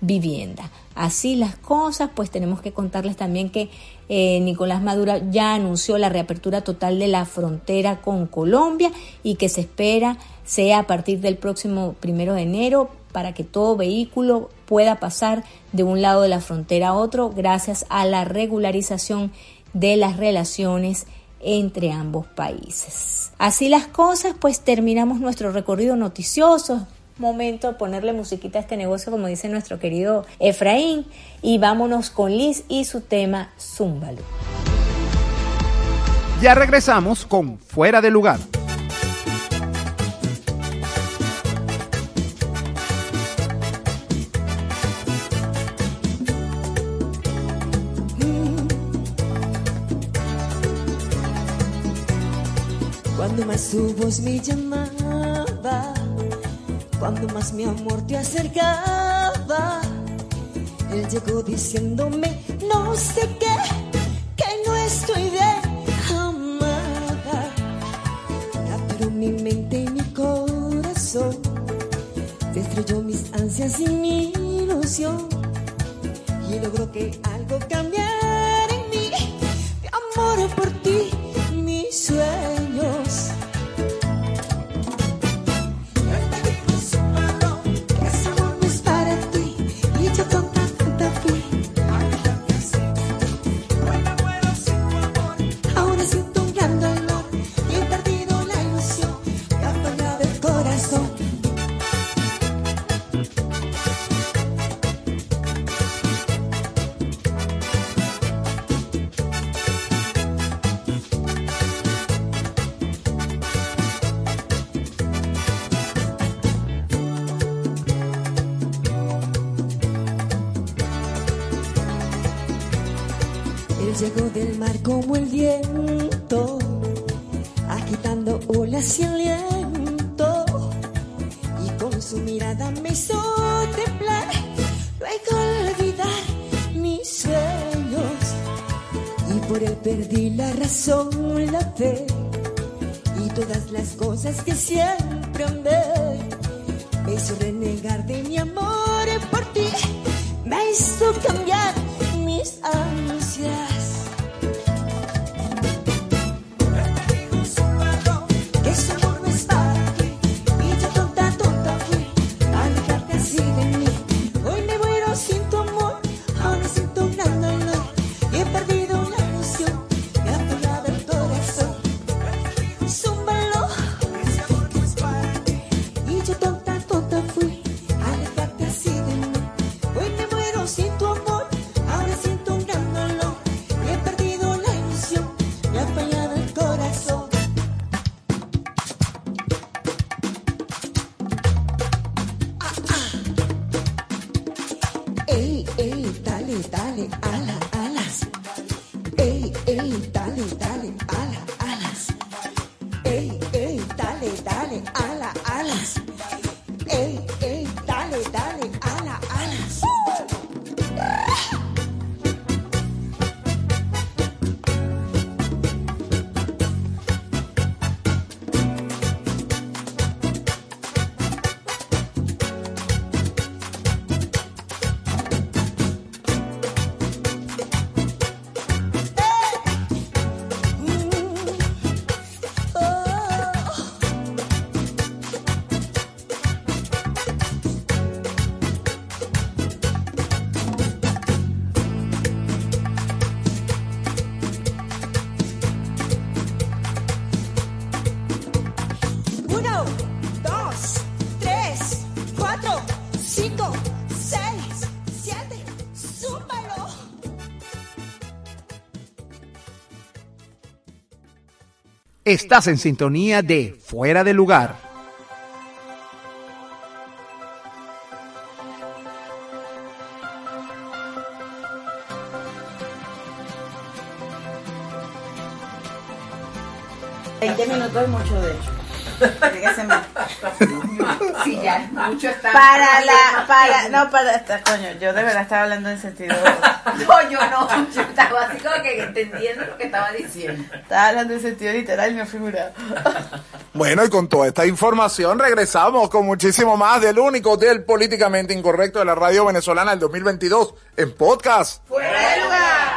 vivienda. Así las cosas, pues tenemos que contarles también que eh, Nicolás Maduro ya anunció la reapertura total de la frontera con Colombia y que se espera sea a partir del próximo primero de enero para que todo vehículo pueda pasar de un lado de la frontera a otro gracias a la regularización de las relaciones entre ambos países. Así las cosas, pues terminamos nuestro recorrido noticioso momento ponerle musiquita a este negocio, como dice nuestro querido Efraín. Y vámonos con Liz y su tema Zúmbalo. Ya regresamos con Fuera de Lugar. Cuando más tu voz me llamaba cuando más mi amor te acercaba, él llegó diciéndome no sé qué, que no estoy bien, amada. Pero mi mente y mi corazón destruyó mis ansias y mi ilusión y logró que algo cambiara en mí, mi amor por ti, mis sueños. Llegó del mar como el viento, agitando olas y aliento, y con su mirada me hizo temblar, luego olvidar mis sueños, y por él perdí la razón, la fe, y todas las cosas que siempre amé, me hizo renegar de mi amor por ti, me hizo cambiar Estás en sintonía de Fuera de Lugar. Veinte minutos es mucho, de hecho. Sí, ya, mucho está. Para la, para, no, para, esta, coño, yo de verdad estaba hablando en sentido, No, yo no. Yo estaba así como que entendiendo lo que estaba diciendo. estaba hablando en sentido literal y no figurado. Bueno, y con toda esta información regresamos con muchísimo más del único del políticamente incorrecto de la radio venezolana del 2022 en podcast. ¡Fuera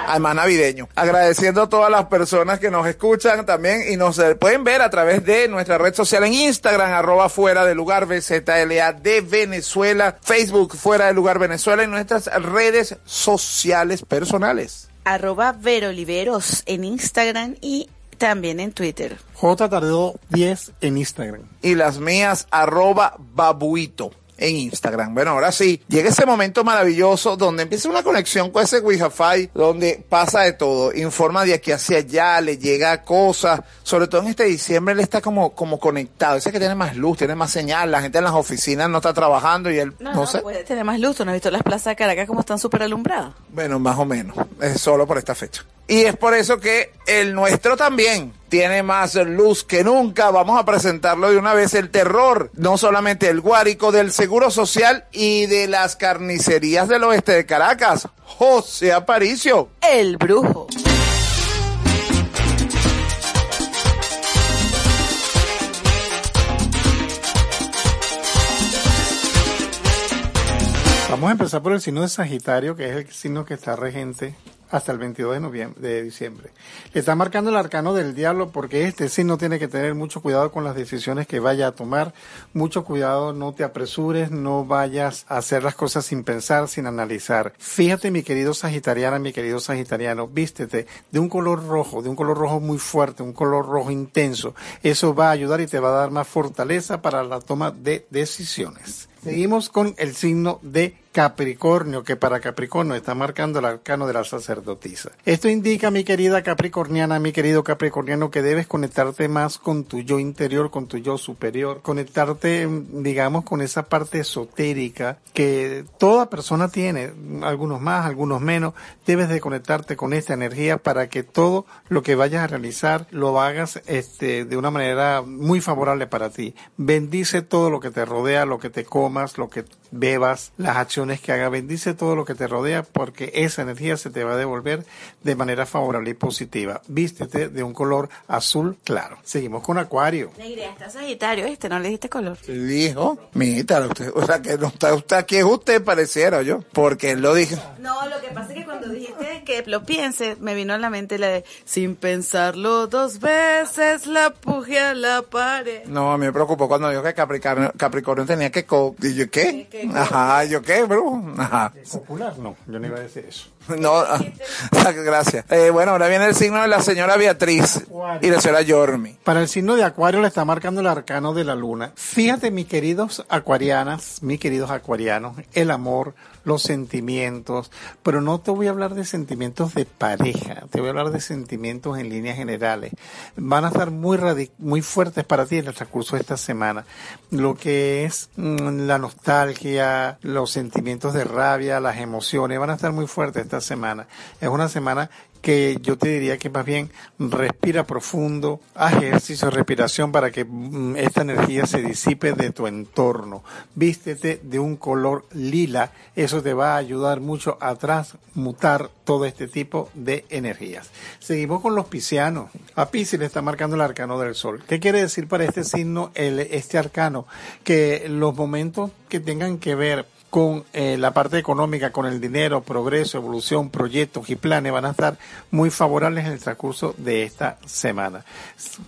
Además navideño. Agradeciendo a todas las personas que nos escuchan también y nos eh, pueden ver a través de nuestra red social en Instagram, arroba fuera de lugar BZLA de Venezuela, Facebook fuera de lugar Venezuela y nuestras redes sociales personales. Arroba Veroliveros en Instagram y también en Twitter. J Tardó 10 en Instagram. y las mías arroba babuito en Instagram. Bueno, ahora sí, llega ese momento maravilloso donde empieza una conexión con ese Wi-Fi, donde pasa de todo, informa de aquí hacia allá, le llega cosas, sobre todo en este diciembre él está como, como conectado, ese que tiene más luz, tiene más señal, la gente en las oficinas no está trabajando y él, no, sé, puede tener más luz. ¿Tú no has visto las plazas de Caracas como están súper alumbradas? bueno, más o menos, es solo por esta fecha. Y es por eso que el nuestro también tiene más luz que nunca. Vamos a presentarlo de una vez el terror, no solamente el guárico del Seguro Social y de las carnicerías del oeste de Caracas, José Aparicio. El brujo. Vamos a empezar por el signo de Sagitario, que es el signo que está regente hasta el 22 de noviembre, de diciembre. Le está marcando el arcano del diablo porque este signo tiene que tener mucho cuidado con las decisiones que vaya a tomar, mucho cuidado, no te apresures, no vayas a hacer las cosas sin pensar, sin analizar. Fíjate, mi querido Sagitariana, mi querido Sagitariano, vístete de un color rojo, de un color rojo muy fuerte, un color rojo intenso. Eso va a ayudar y te va a dar más fortaleza para la toma de decisiones. Seguimos con el signo de Capricornio, que para Capricornio está marcando el arcano de la sacerdotisa. Esto indica, mi querida Capricorniana, mi querido Capricorniano, que debes conectarte más con tu yo interior, con tu yo superior, conectarte, digamos, con esa parte esotérica que toda persona tiene, algunos más, algunos menos. Debes de conectarte con esta energía para que todo lo que vayas a realizar lo hagas este, de una manera muy favorable para ti. Bendice todo lo que te rodea, lo que te comas, lo que bebas, las acciones que hagas. Bendice todo lo que te rodea porque esa energía se te va a devolver de manera favorable y positiva. Vístete de un color azul claro. Seguimos con Acuario. Negra, está Sagitario, este, no le diste color. Dijo, mira, usted, o sea, que no está usted aquí, es usted pareciera yo, porque él lo dijo. No, lo que pasa es que cuando dijiste que lo piense, me vino a la mente la de sin pensarlo dos veces la puje a la pared. No, a mí me preocupó cuando dijo que Capricornio, Capricornio tenía que... Co ¿Y yo qué? Ajá, ¿yo qué, bro? Ajá. Popular, no, yo no iba a decir eso. No, ah, gracias. Eh, bueno, ahora viene el signo de la señora Beatriz y la señora Yormi. Para el signo de Acuario le está marcando el arcano de la luna. Fíjate, mis queridos acuarianas, mis queridos acuarianos, el amor, los sentimientos, pero no te voy a hablar de sentimientos de pareja, te voy a hablar de sentimientos en líneas generales. Van a estar muy muy fuertes para ti en el transcurso de esta semana. Lo que es mm, la nostalgia, los sentimientos de rabia, las emociones, van a estar muy fuertes esta semana. Es una semana que yo te diría que más bien respira profundo, haz ejercicio de respiración para que mm, esta energía se disipe de tu entorno. Vístete de un color lila, eso te va a ayudar mucho a transmutar todo este tipo de energías. Seguimos con los piscianos. A Piscis le está marcando el arcano del sol. ¿Qué quiere decir para este signo el, este arcano? Que los momentos que tengan que ver con eh, la parte económica, con el dinero, progreso, evolución, proyectos y planes van a estar muy favorables en el transcurso de esta semana.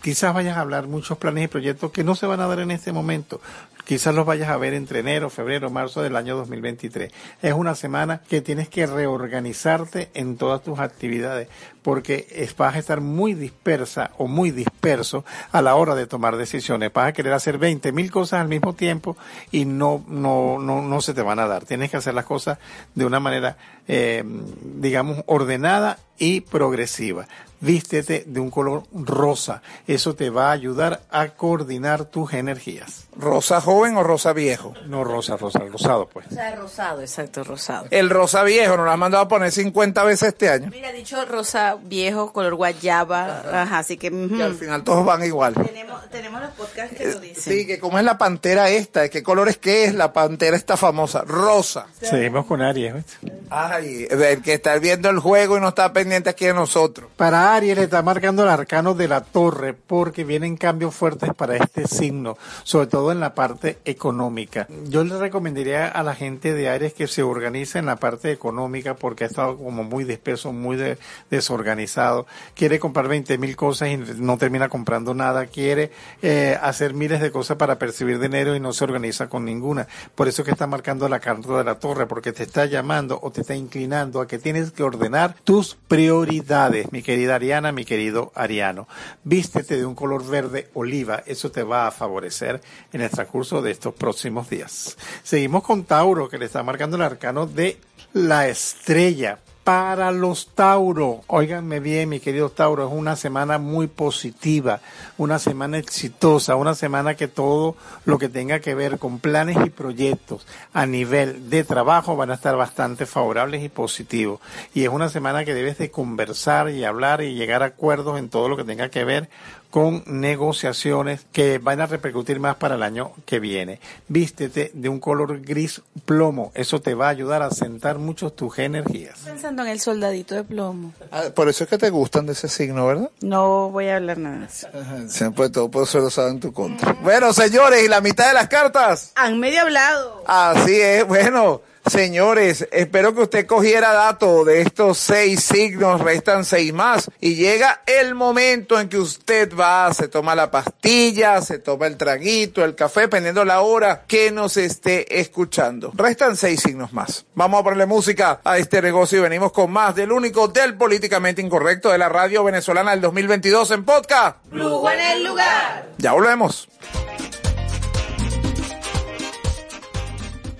Quizás vayas a hablar muchos planes y proyectos que no se van a dar en este momento. Quizás los vayas a ver entre enero, febrero, marzo del año 2023. Es una semana que tienes que reorganizarte en todas tus actividades porque vas a estar muy dispersa o muy disperso a la hora de tomar decisiones. Vas a querer hacer 20 mil cosas al mismo tiempo y no, no, no, no se te van a dar. Tienes que hacer las cosas de una manera, eh, digamos, ordenada y progresiva. Vístete de un color rosa. Eso te va a ayudar a coordinar tus energías. ¿Rosa joven o rosa viejo? No rosa, rosa, rosado pues. O sea, rosado, exacto, rosado. El rosa viejo nos lo han mandado a poner 50 veces este año. Mira, dicho rosa viejo, color guayaba, ajá, así que... Y al final todos van igual. Tenemos, tenemos los podcasts que lo dicen. Sí, que como es la pantera esta, ¿de qué color es que es la pantera esta famosa? Rosa. Seguimos con Aries. Ay, el que está viendo el juego y no está pendiente aquí de nosotros. Para Aries le está marcando el arcano de la torre porque vienen cambios fuertes para este signo, sobre todo en la parte económica. Yo le recomendaría a la gente de Aries que se organice en la parte económica porque ha estado como muy disperso, muy de- desorganizado. Quiere comprar 20 mil cosas y no termina comprando nada. Quiere eh, hacer miles de cosas para percibir dinero y no se organiza con ninguna. Por eso que está marcando la carta de la torre porque te está llamando o te está inclinando a que tienes que ordenar tus prioridades, mi querida Ariana, mi querido Ariano. Vístete de un color verde oliva, eso te va a favorecer en el transcurso de estos próximos días. Seguimos con Tauro, que le está marcando el arcano de la estrella. Para los Tauro, óiganme bien, mi querido Tauro, es una semana muy positiva, una semana exitosa, una semana que todo lo que tenga que ver con planes y proyectos a nivel de trabajo van a estar bastante favorables y positivos. Y es una semana que debes de conversar y hablar y llegar a acuerdos en todo lo que tenga que ver con negociaciones que van a repercutir más para el año que viene. Vístete de un color gris plomo, eso te va a ayudar a sentar mucho tus energías. Pensando en el soldadito de plomo. Ah, por eso es que te gustan de ese signo, ¿verdad? No voy a hablar nada de eso. Siempre todo puede ser usado en tu contra. Bueno, señores, ¿y la mitad de las cartas? Han medio hablado. Así es, bueno, señores, espero que usted cogiera dato de estos seis signos, restan seis más, y llega el momento en que usted va, se toma la pastilla, se toma el traguito, el café, dependiendo la hora que nos esté escuchando. Restan seis signos más. Vamos a ponerle música a este negocio y venimos con más del único del políticamente incorrecto de la radio venezolana del 2022 en podcast. Lugo en el lugar. Ya volvemos.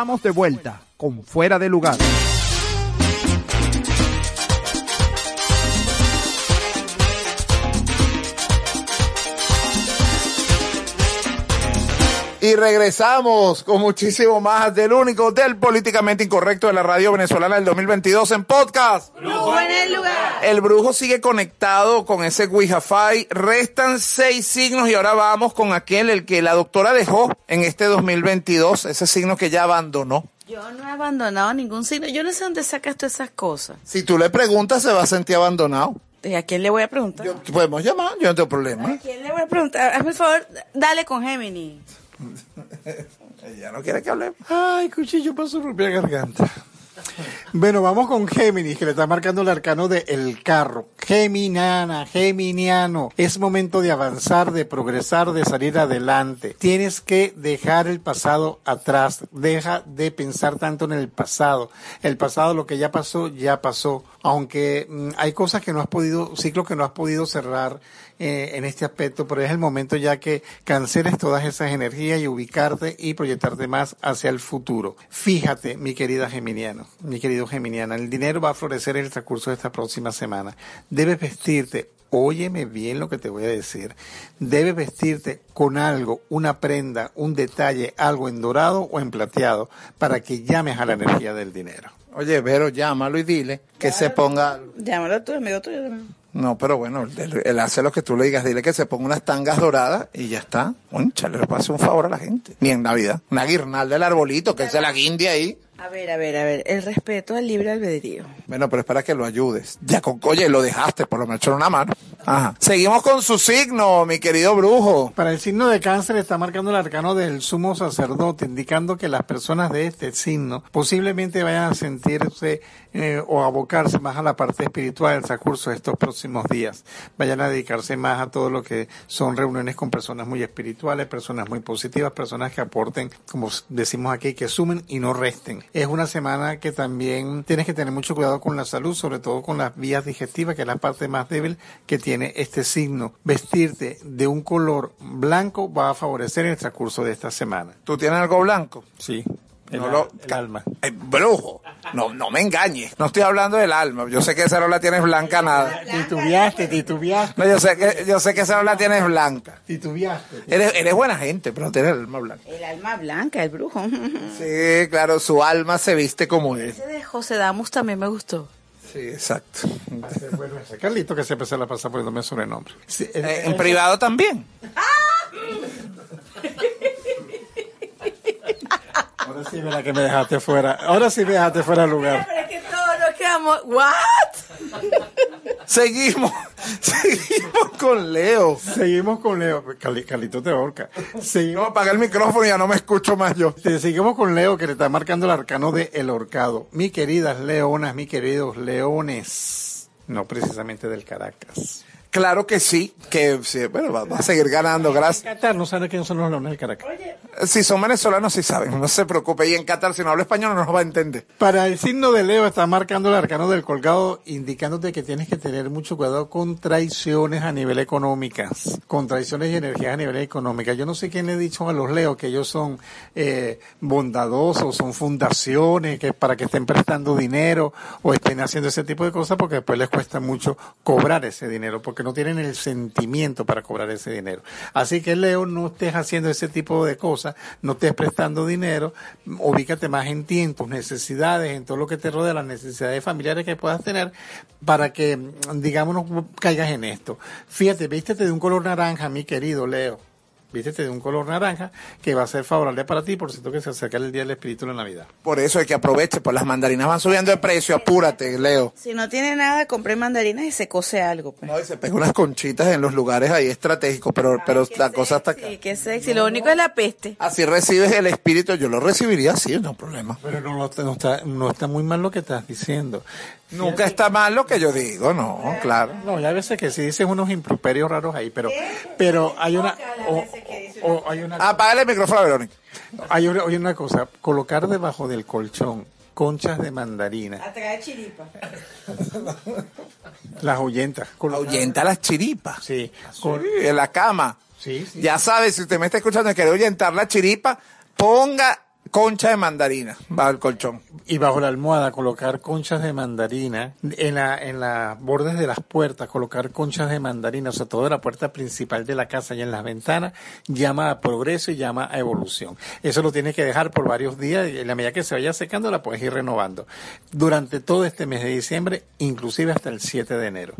Estamos de vuelta con Fuera de Lugar. Y regresamos con muchísimo más del único del políticamente incorrecto de la radio venezolana del 2022 en podcast. Brujo en el lugar. El brujo sigue conectado con ese Wi-Fi. Restan seis signos y ahora vamos con aquel, el que la doctora dejó en este 2022, ese signo que ya abandonó. Yo no he abandonado ningún signo. Yo no sé dónde sacas todas esas cosas. Si tú le preguntas, se va a sentir abandonado. ¿Y ¿A quién le voy a preguntar? Podemos llamar, yo no tengo problema. ¿A quién le voy a preguntar? Hazme el favor, dale con Géminis. Ella no quiere que hablemos. Ay, cuchillo para su propia garganta. Bueno, vamos con Géminis, que le está marcando el arcano de El Carro. Geminana, Geminiano. Es momento de avanzar, de progresar, de salir adelante. Tienes que dejar el pasado atrás. Deja de pensar tanto en el pasado. El pasado, lo que ya pasó, ya pasó. Aunque mm, hay cosas que no has podido, ciclos que no has podido cerrar eh, en este aspecto, pero es el momento ya que canceles todas esas energías y ubicarte y proyectarte más hacia el futuro. Fíjate, mi querida Geminiano, mi querido Geminiana, el dinero va a florecer en el transcurso de esta próxima semana. Debes vestirte Óyeme bien lo que te voy a decir. Debes vestirte con algo, una prenda, un detalle, algo en dorado o en plateado, para que llames a la energía del dinero. Oye, Vero, llámalo y dile que se ponga... Llámalo tú, amigo tuyo. No, pero bueno, él, él hace lo que tú le digas. Dile que se ponga unas tangas doradas y ya está. Concha, le pase un favor a la gente. Ni en Navidad. Una guirnalda del arbolito, que se la guinde ahí. A ver, a ver, a ver. El respeto al libre albedrío. Bueno, pero es para que lo ayudes. Ya con, oye, lo dejaste, por lo menos en una mano. Ajá. Seguimos con su signo, mi querido brujo. Para el signo de cáncer está marcando el arcano del sumo sacerdote, indicando que las personas de este signo posiblemente vayan a sentirse eh, o abocarse más a la parte espiritual del transcurso de estos próximos días. Vayan a dedicarse más a todo lo que son reuniones con personas muy espirituales, personas muy positivas, personas que aporten, como decimos aquí, que sumen y no resten. Es una semana que también tienes que tener mucho cuidado con la salud, sobre todo con las vías digestivas, que es la parte más débil que tiene este signo. Vestirte de un color blanco va a favorecer el transcurso de esta semana. ¿Tú tienes algo blanco? Sí. El, No lo- el alma. Eh, brujo, no, no me engañes. No estoy hablando del alma. Yo sé que esa no la tienes blanca nada. Titubeaste, titubeaste, No, yo sé que, yo sé que esa no la tienes blanca. titubeaste. Eres, eres buena gente, pero no tienes el alma blanca. El alma blanca, el brujo. Sí, claro, su alma se viste como es. Ese de José Damus también me gustó. Sí, exacto. Bueno, ese Carlito que siempre se la pasa poniéndome sobrenombre. Sí, Eh, en privado también. Ahora sí, la que me dejaste fuera. Ahora sí me dejaste fuera del lugar. Pero es que todos nos quedamos. ¿What? Seguimos, seguimos con Leo. Seguimos con Leo. Cali- Carlito te ahorca. No, Seguimos, apaga el micrófono y ya no me escucho más yo. seguimos con Leo que le está marcando el arcano de El Horcado. Mi queridas leonas, mis queridos leones. No precisamente del Caracas. Claro que sí, que sí, bueno, va, va a seguir ganando, gracias. Qatar no sabe quiénes son los leones del Caracas. Si son venezolanos, sí saben, no se preocupe. Y en Qatar, si no habla español, no nos va a entender. Para el signo de Leo está marcando el arcano del colgado, indicándote que tienes que tener mucho cuidado con traiciones a nivel económicas, con traiciones y energías a nivel económica. Yo no sé quién le ha dicho a los Leo que ellos son eh, bondadosos, son fundaciones que para que estén prestando dinero o estén haciendo ese tipo de cosas porque después les cuesta mucho cobrar ese dinero porque no tienen el sentimiento para cobrar ese dinero. Así que Leo, no estés haciendo ese tipo de cosas, no estés prestando dinero, ubícate más en ti, en tus necesidades, en todo lo que te rodea, las necesidades familiares que puedas tener, para que, digamos, no caigas en esto. Fíjate, vístete de un color naranja, mi querido Leo. Vístete de un color naranja que va a ser favorable para ti, por cierto que se acerca el día del Espíritu de la Navidad. Por eso hay que aproveche, pues las mandarinas van subiendo de precio, apúrate, Leo. Si no tiene nada, compré mandarinas y se cose algo. Pues. No, y se pega unas conchitas en los lugares ahí estratégicos, pero, pero la cosa está acá. sexy, qué sexy. Lo único es la peste. Así recibes el espíritu, yo lo recibiría así, no hay problema. Pero no, no, no está, no está muy mal lo que estás diciendo. Nunca está mal lo que yo digo, no, claro. No, ya hay veces que sí dices unos improperios raros ahí, pero, pero hay una, o- o hay una, Apágale el micrófono Verónica. hay una, hay una cosa, colocar debajo del colchón conchas de mandarina, Atrae chiripa. las oyentas, Ahuyenta las chiripas. sí, Sí, con- en la cama. sí, sí. Ya sabes, si usted me está escuchando y quiere ahuyentar la chiripa, ponga concha de mandarina bajo el colchón. Y bajo la almohada colocar conchas de mandarina, en la, en las bordes de las puertas colocar conchas de mandarina, o sea, toda la puerta principal de la casa y en las ventanas, llama a progreso y llama a evolución. Eso lo tienes que dejar por varios días y en la medida que se vaya secando la puedes ir renovando. Durante todo este mes de diciembre, inclusive hasta el 7 de enero.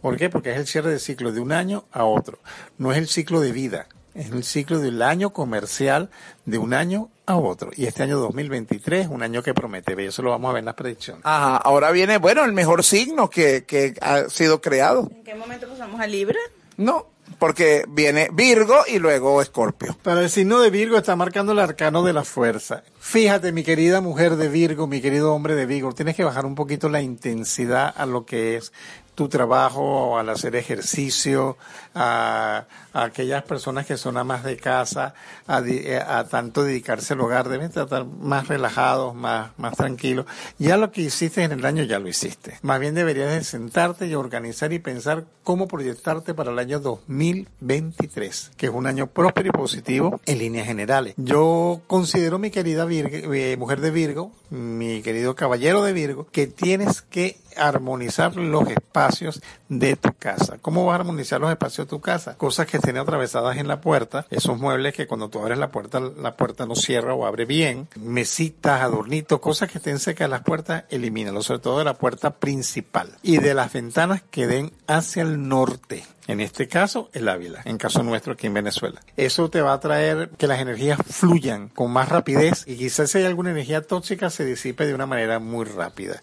¿Por qué? Porque es el cierre de ciclo de un año a otro. No es el ciclo de vida. Es el ciclo del año comercial de un año a otro. Y este año 2023 es un año que promete. Y eso lo vamos a ver en las predicciones. Ajá, ahora viene, bueno, el mejor signo que, que ha sido creado. ¿En qué momento pasamos a Libra? No, porque viene Virgo y luego Escorpio. Para el signo de Virgo está marcando el arcano de la fuerza. Fíjate, mi querida mujer de Virgo, mi querido hombre de Virgo, tienes que bajar un poquito la intensidad a lo que es tu trabajo, al hacer ejercicio, a, aquellas personas que son amas de casa, a, eh, a tanto dedicarse al hogar, deben estar más relajados, más, más tranquilos. Ya lo que hiciste en el año ya lo hiciste. Más bien deberías de sentarte y organizar y pensar cómo proyectarte para el año 2023, que es un año próspero y positivo en líneas generales. Yo considero, mi querida Virgo, eh, mujer de Virgo, mi querido caballero de Virgo, que tienes que armonizar los espacios de tu casa. ¿Cómo vas a armonizar los espacios de tu casa? Cosas que estén atravesadas en la puerta, esos muebles que cuando tú abres la puerta, la puerta no cierra o abre bien, mesitas, adornitos, cosas que estén cerca de las puertas, elimínalo, sobre todo de la puerta principal. Y de las ventanas que den hacia el norte. En este caso, el Ávila, en caso nuestro aquí en Venezuela. Eso te va a traer que las energías fluyan con más rapidez y quizás si hay alguna energía tóxica se disipe de una manera muy rápida.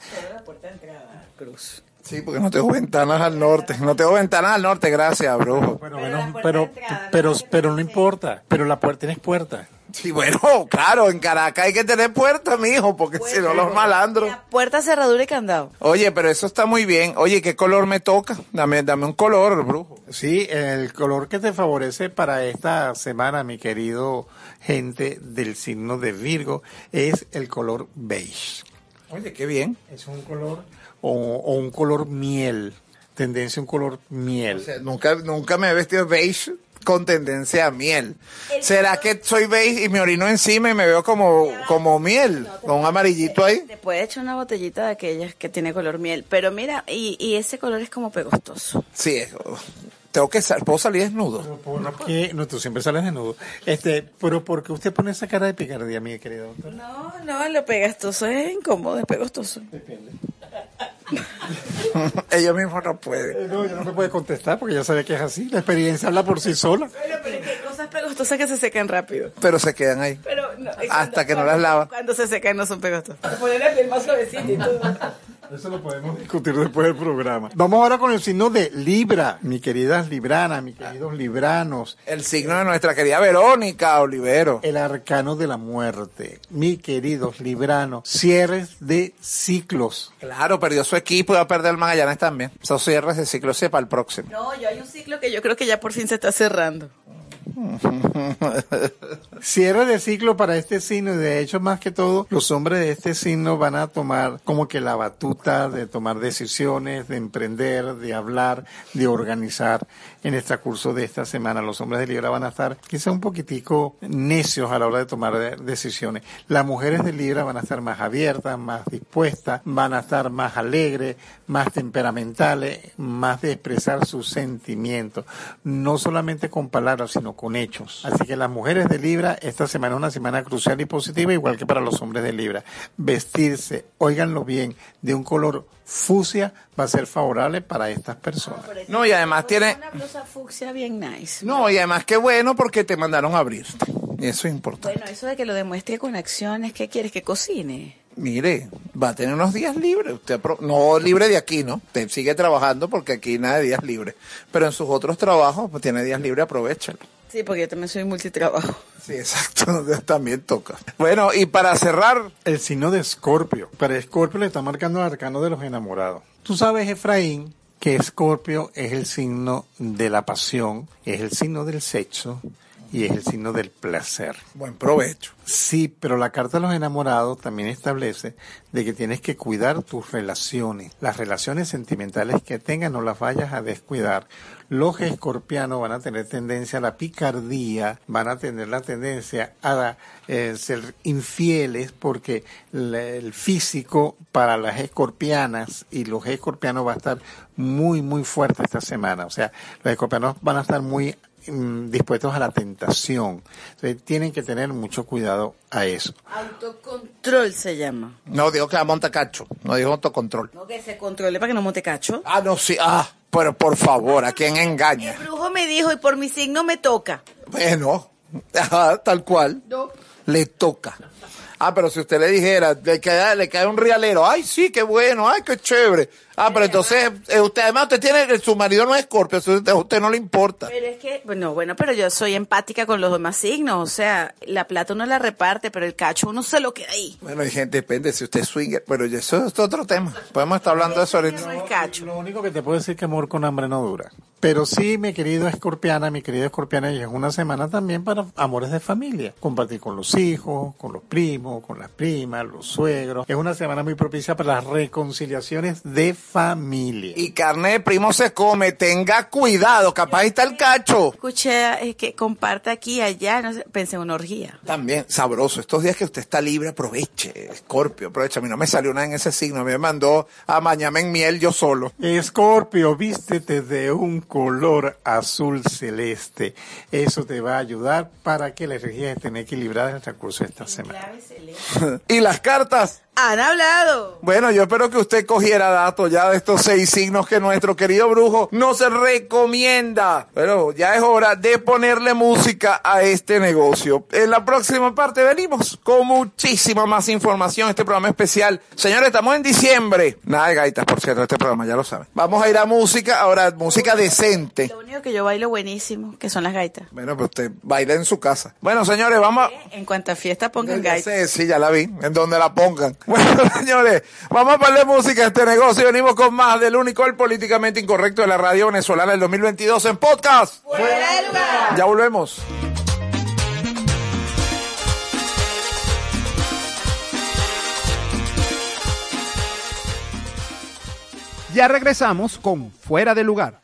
Cruz. Sí, porque no tengo ventanas al norte. No tengo ventanas al norte, gracias, brujo. Bueno, bueno, pero, pero, pero no importa. Pero la puerta tienes puerta. Sí, bueno, claro, en Caracas hay que tener puerta, mijo, porque si no los malandros. Puerta, cerradura y candado. Oye, pero eso está muy bien. Oye, ¿qué color me toca? Dame, dame un color, brujo. Sí, el color que te favorece para esta semana, mi querido gente del signo de Virgo, es el color beige. Oye, qué bien. Es un color o, o un color miel, tendencia a un color miel. O sea, nunca, nunca me he vestido beige con tendencia a miel. ¿Será que soy beige y me orino encima y me veo como, como miel? Con un amarillito ahí. Te puede echar una botellita de aquellas que tiene color miel. Pero mira, y, y ese color es como pegostoso. Sí, eh, tengo que sal- puedo salir desnudo. No, tú siempre sales desnudo. Este, pero ¿por qué usted pone esa cara de picardía, mi querido doctor? No, no, lo pegostoso es incómodo, es pegostoso. Ellos mismos no pueden. Eh, No, yo no me puede contestar porque ya sabía que es así. La experiencia habla por sí sola. Pero, pero es que hay cosas pegostosas que se secan rápido. Pero se quedan ahí. Pero no, es Hasta cuando- que no las lava. Cuando se secan no son pegostosas. Poner la piel más suavecita y todo. Eso lo podemos discutir después del programa. Vamos ahora con el signo de Libra, mi queridas libranas, mis queridos libranos. El signo de nuestra querida Verónica Olivero. El arcano de la muerte, mi queridos libranos, cierres de ciclos. Claro, perdió su equipo y va a perder el Magallanes también. Esos cierres de ciclo sí para el próximo. No, yo hay un ciclo que yo creo que ya por fin se está cerrando. Cierre de ciclo para este signo y de hecho más que todo los hombres de este signo van a tomar como que la batuta de tomar decisiones, de emprender, de hablar, de organizar en este curso de esta semana. Los hombres de Libra van a estar quizá un poquitico necios a la hora de tomar de- decisiones. Las mujeres de Libra van a estar más abiertas, más dispuestas, van a estar más alegres, más temperamentales, más de expresar sus sentimientos, no solamente con palabras, sino con hechos. Así que las mujeres de Libra, esta semana es una semana crucial y positiva, igual que para los hombres de Libra. Vestirse, óiganlo bien, de un color fucsia va a ser favorable para estas personas. No, y además tiene... Una blusa fucsia bien nice. No, y además qué bueno porque te mandaron a abrirte. Y eso es importante. Bueno, eso de que lo demuestre con acciones, ¿qué quieres? Que cocine. Mire, va a tener unos días libres. Usted no libre de aquí, ¿no? Usted sigue trabajando porque aquí nada de días libres. Pero en sus otros trabajos, pues tiene días libres, aprovechalo. Sí, porque yo también soy multitrabajo. Sí, exacto. También toca. Bueno, y para cerrar, El signo de Escorpio. Para Escorpio le está marcando el arcano de los enamorados. Tú sabes, Efraín, que Escorpio es el signo de la pasión, es el signo del sexo y es el signo del placer. buen provecho. Sí, pero la carta de los enamorados también establece de que tienes que cuidar tus relaciones. Las relaciones sentimentales que tengas no las vayas a descuidar. Los escorpianos van a tener tendencia a la picardía, van a tener la tendencia a eh, ser infieles porque el físico para las escorpianas y los escorpianos va a estar muy, muy fuerte esta semana. O sea, los escorpianos van a estar muy dispuestos a la tentación. Entonces, tienen que tener mucho cuidado a eso. Autocontrol se llama. No dijo que era montacacho, no dijo autocontrol. No que se controle para que no monte cacho. Ah, no, sí, ah, pero por favor, ¿a quién engaña? El brujo me dijo y por mi signo me toca. Bueno, ajá, tal cual. Le toca. Ah, pero si usted le dijera, le cae, le cae un rialero, ay, sí, qué bueno, ay, qué chévere. Ah, pero entonces, eh, usted además, usted tiene, su marido no es escorpio, eso a usted no le importa. Pero es que, bueno, bueno, pero yo soy empática con los demás signos. O sea, la plata uno la reparte, pero el cacho uno se lo queda ahí. Bueno, hay gente, depende si usted es swinger, pero ya eso es otro tema. Podemos estar hablando de eso ahorita. No es cacho. Lo único que te puedo decir que amor con hambre no dura. Pero sí, mi querido escorpiana, mi querido escorpiana, y es una semana también para amores de familia. Compartir con los hijos, con los primos, con las primas, los suegros. Es una semana muy propicia para las reconciliaciones de familia. Y carne de primo se come, tenga cuidado, capaz ahí está el cacho. Escuché eh, que comparte aquí y allá, no sé, pensé en una orgía. También, sabroso. Estos días que usted está libre, aproveche, Escorpio, aprovecha. A mí no me salió nada en ese signo, a mí me mandó a mañana en miel yo solo. Escorpio, vístete de un color azul celeste. Eso te va a ayudar para que la energía esté equilibrada en el transcurso de esta semana. y las cartas. Han hablado. Bueno, yo espero que usted cogiera datos ya de estos seis signos que nuestro querido brujo nos recomienda. Pero ya es hora de ponerle música a este negocio. En la próxima parte venimos con muchísima más información. Este programa especial. Señores, estamos en diciembre. Nada de gaitas, por cierto, este programa, ya lo saben. Vamos a ir a música, ahora música decente. Lo único que yo bailo buenísimo, que son las gaitas. Bueno, pero usted baila en su casa. Bueno, señores, vamos a... En cuanto a fiesta, pongan gaitas. sé, sí, ya la vi, en donde la pongan. Bueno, señores, vamos a ponerle música a este negocio y venimos con más del único, el políticamente incorrecto de la radio venezolana del 2022 en podcast. ¡Fuera de lugar! Ya volvemos. Ya regresamos con Fuera de Lugar.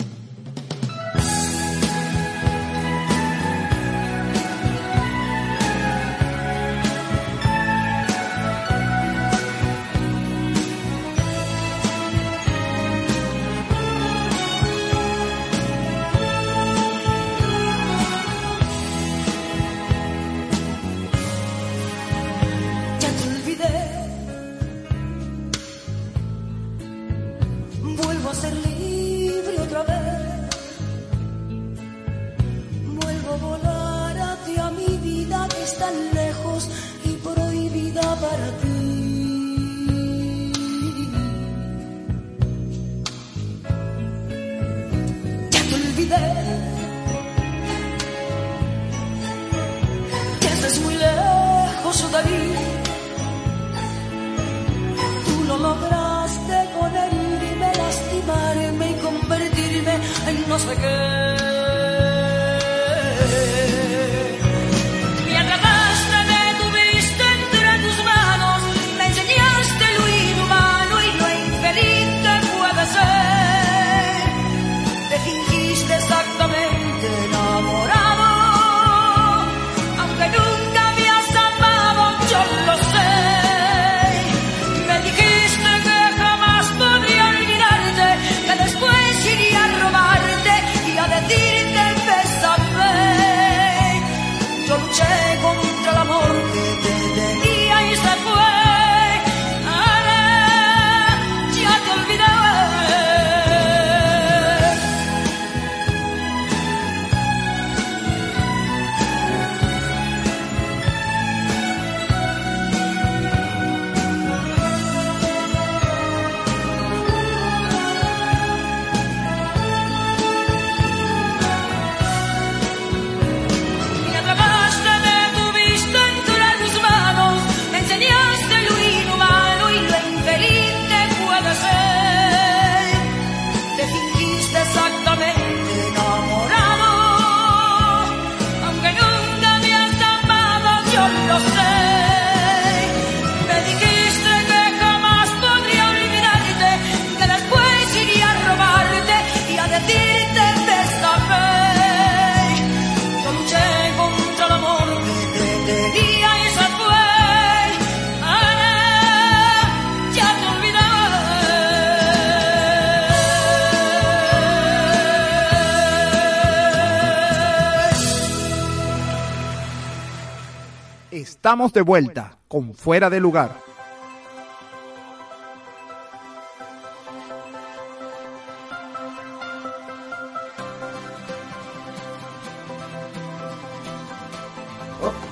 Estamos de vuelta con Fuera de Lugar.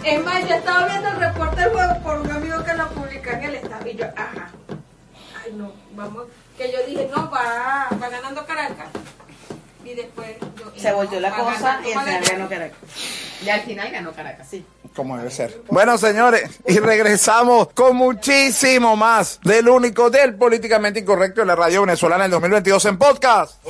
Es más, yo estaba viendo el reporte del juego por un amigo que lo publica en el estado y yo, ajá. Ay, no, vamos. Que yo dije, no, va, va ganando Caracas. Y después yo, Se volteó la cosa ganando y Magallanes. ganó Caracas. Y al final ganó Caracas, sí. Como debe ser. Bueno, señores, y regresamos con muchísimo más del único del políticamente incorrecto de la radio venezolana en 2022 en podcast.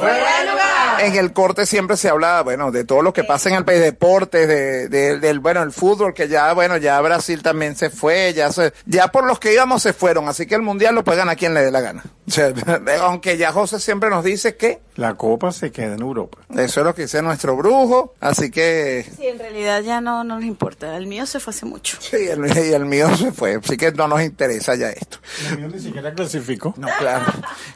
En el corte siempre se habla, bueno, de todo lo que pasa en el país, deportes, de, de- del, bueno, el fútbol, que ya, bueno, ya Brasil también se fue, ya se, ya por los que íbamos se fueron, así que el mundial lo puede ganar quien le dé la gana. O sea, aunque ya José siempre nos dice que La copa se queda en Europa. eso es lo que dice nuestro brujo, así que Sí, en realidad ya no, no nos importa. El mío se fue hace mucho. Sí, el, y el mío se fue, así que no nos interesa ya esto. El mío ni siquiera clasificó. No, claro.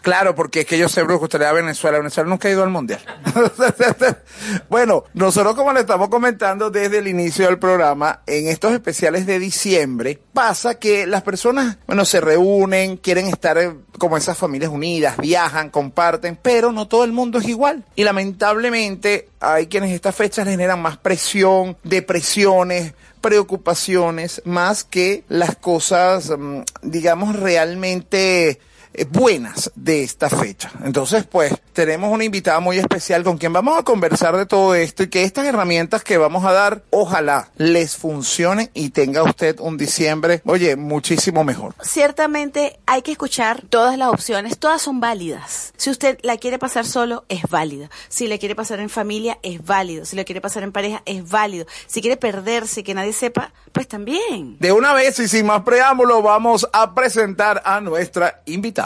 Claro, porque es que yo sé, brujo, usted le da a Venezuela. Venezuela nunca ha ido al mundial. bueno, nosotros, como le estamos comentando desde el inicio del programa, en estos especiales de diciembre, pasa que las personas, bueno, se reúnen, quieren estar eh, como esas familias unidas, viajan, comparten, pero no todo el mundo es igual. Y lamentablemente, hay quienes estas fechas generan más presión, depresiones, preocupaciones más que las cosas, mm, digamos, realmente eh, buenas de esta fecha. Entonces, pues, tenemos una invitada muy especial con quien vamos a conversar de todo esto y que estas herramientas que vamos a dar, ojalá les funcionen y tenga usted un diciembre, oye, muchísimo mejor. Ciertamente hay que escuchar todas las opciones, todas son válidas. Si usted la quiere pasar solo, es válida. Si la quiere pasar en familia, es válido. Si la quiere pasar en pareja, es válido. Si quiere perderse, que nadie sepa, pues también. De una vez y sin más preámbulo, vamos a presentar a nuestra invitada.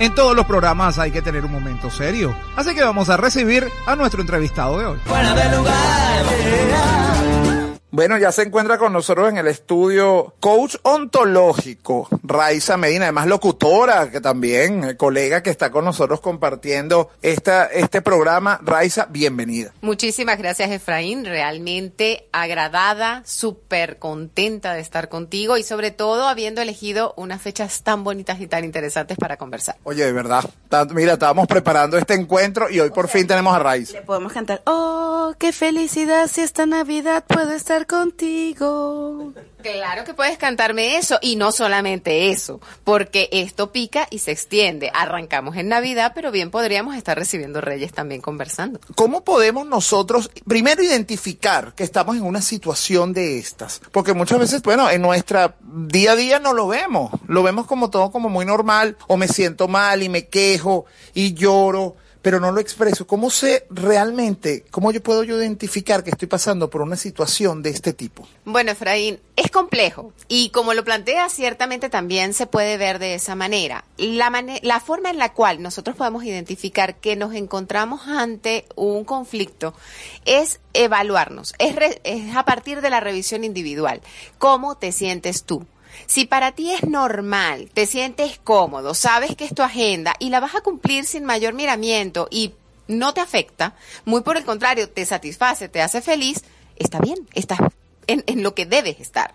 En todos los programas hay que tener un momento serio, así que vamos a recibir a nuestro entrevistado de hoy. Bueno, ya se encuentra con nosotros en el estudio coach ontológico, Raiza Medina, además locutora, que también, eh, colega que está con nosotros compartiendo esta, este programa. Raiza, bienvenida. Muchísimas gracias, Efraín. Realmente agradada, súper contenta de estar contigo y sobre todo habiendo elegido unas fechas tan bonitas y tan interesantes para conversar. Oye, de verdad, mira, estábamos preparando este encuentro y hoy por fin tenemos a Raiza. Le podemos cantar, oh, qué felicidad si esta Navidad puedo estar contigo. Claro que puedes cantarme eso y no solamente eso, porque esto pica y se extiende. Arrancamos en Navidad, pero bien podríamos estar recibiendo Reyes también conversando. ¿Cómo podemos nosotros primero identificar que estamos en una situación de estas? Porque muchas veces, bueno, en nuestra día a día no lo vemos. Lo vemos como todo como muy normal o me siento mal y me quejo y lloro, pero no lo expreso. ¿Cómo sé realmente, cómo yo puedo yo identificar que estoy pasando por una situación de este tipo? Bueno, Efraín, es complejo y como lo plantea, ciertamente también se puede ver de esa manera. La, mane- la forma en la cual nosotros podemos identificar que nos encontramos ante un conflicto es evaluarnos, es, re- es a partir de la revisión individual. ¿Cómo te sientes tú? Si para ti es normal, te sientes cómodo, sabes que es tu agenda y la vas a cumplir sin mayor miramiento y no te afecta, muy por el contrario, te satisface, te hace feliz, está bien, estás en, en lo que debes estar.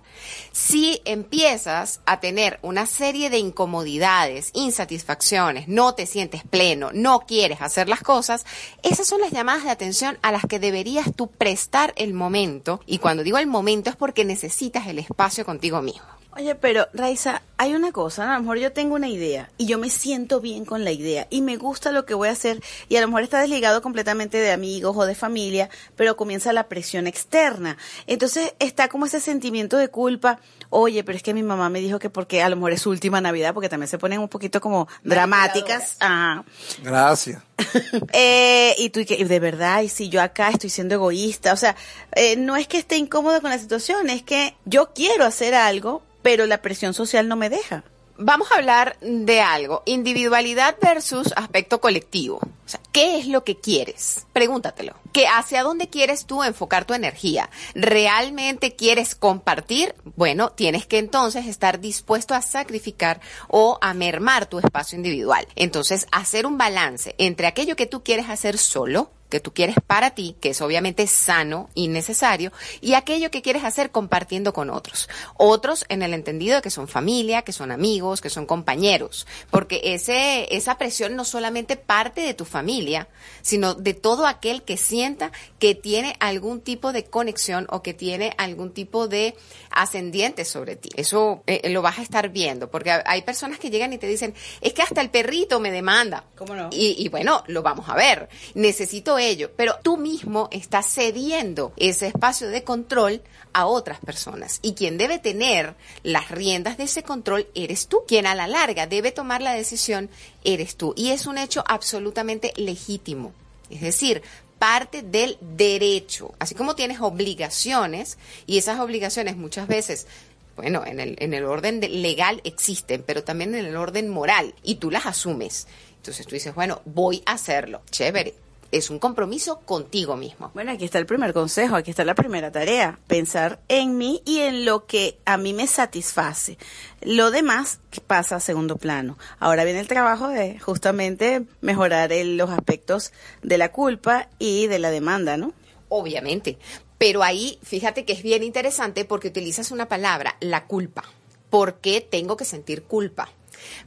Si empiezas a tener una serie de incomodidades, insatisfacciones, no te sientes pleno, no quieres hacer las cosas, esas son las llamadas de atención a las que deberías tú prestar el momento. Y cuando digo el momento es porque necesitas el espacio contigo mismo. Oye, pero Raiza, hay una cosa, ¿no? a lo mejor yo tengo una idea y yo me siento bien con la idea y me gusta lo que voy a hacer y a lo mejor está desligado completamente de amigos o de familia, pero comienza la presión externa. Entonces está como ese sentimiento de culpa, oye, pero es que mi mamá me dijo que porque a lo mejor es su última Navidad, porque también se ponen un poquito como dramáticas. Ajá. Gracias. Eh, y tú, y que, y de verdad, y si yo acá estoy siendo egoísta, o sea, eh, no es que esté incómodo con la situación, es que yo quiero hacer algo, pero la presión social no me deja. Vamos a hablar de algo, individualidad versus aspecto colectivo. O sea, ¿qué es lo que quieres? Pregúntatelo. ¿Que hacia dónde quieres tú enfocar tu energía? ¿Realmente quieres compartir? Bueno, tienes que entonces estar dispuesto a sacrificar o a mermar tu espacio individual. Entonces, hacer un balance entre aquello que tú quieres hacer solo, que tú quieres para ti, que es obviamente sano y necesario, y aquello que quieres hacer compartiendo con otros. Otros en el entendido de que son familia, que son amigos, que son compañeros, porque ese, esa presión no solamente parte de tu familia, sino de todo aquel que sienta que tiene algún tipo de conexión o que tiene algún tipo de ascendiente sobre ti. Eso eh, lo vas a estar viendo, porque hay personas que llegan y te dicen, es que hasta el perrito me demanda. ¿Cómo no? Y, y bueno, lo vamos a ver. Necesito ello, pero tú mismo estás cediendo ese espacio de control a otras personas. Y quien debe tener las riendas de ese control eres tú. Quien a la larga debe tomar la decisión eres tú. Y es un hecho absolutamente legítimo. Es decir, parte del derecho. Así como tienes obligaciones, y esas obligaciones muchas veces bueno, en el, en el orden de- legal existen, pero también en el orden moral, y tú las asumes. Entonces tú dices, bueno, voy a hacerlo. Chévere. Es un compromiso contigo mismo. Bueno, aquí está el primer consejo, aquí está la primera tarea, pensar en mí y en lo que a mí me satisface. Lo demás pasa a segundo plano. Ahora viene el trabajo de justamente mejorar el- los aspectos de la culpa y de la demanda, ¿no? Obviamente. Pero ahí, fíjate que es bien interesante porque utilizas una palabra, la culpa. ¿Por qué tengo que sentir culpa?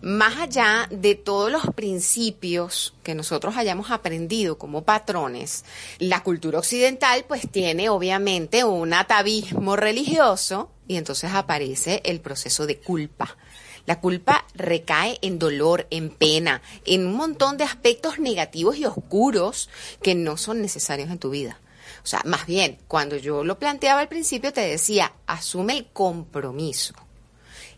Más allá de todos los principios que nosotros hayamos aprendido como patrones, la cultura occidental pues tiene obviamente un atavismo religioso y entonces aparece el proceso de culpa. La culpa recae en dolor, en pena, en un montón de aspectos negativos y oscuros que no son necesarios en tu vida. O sea, más bien, cuando yo lo planteaba al principio, te decía, asume el compromiso.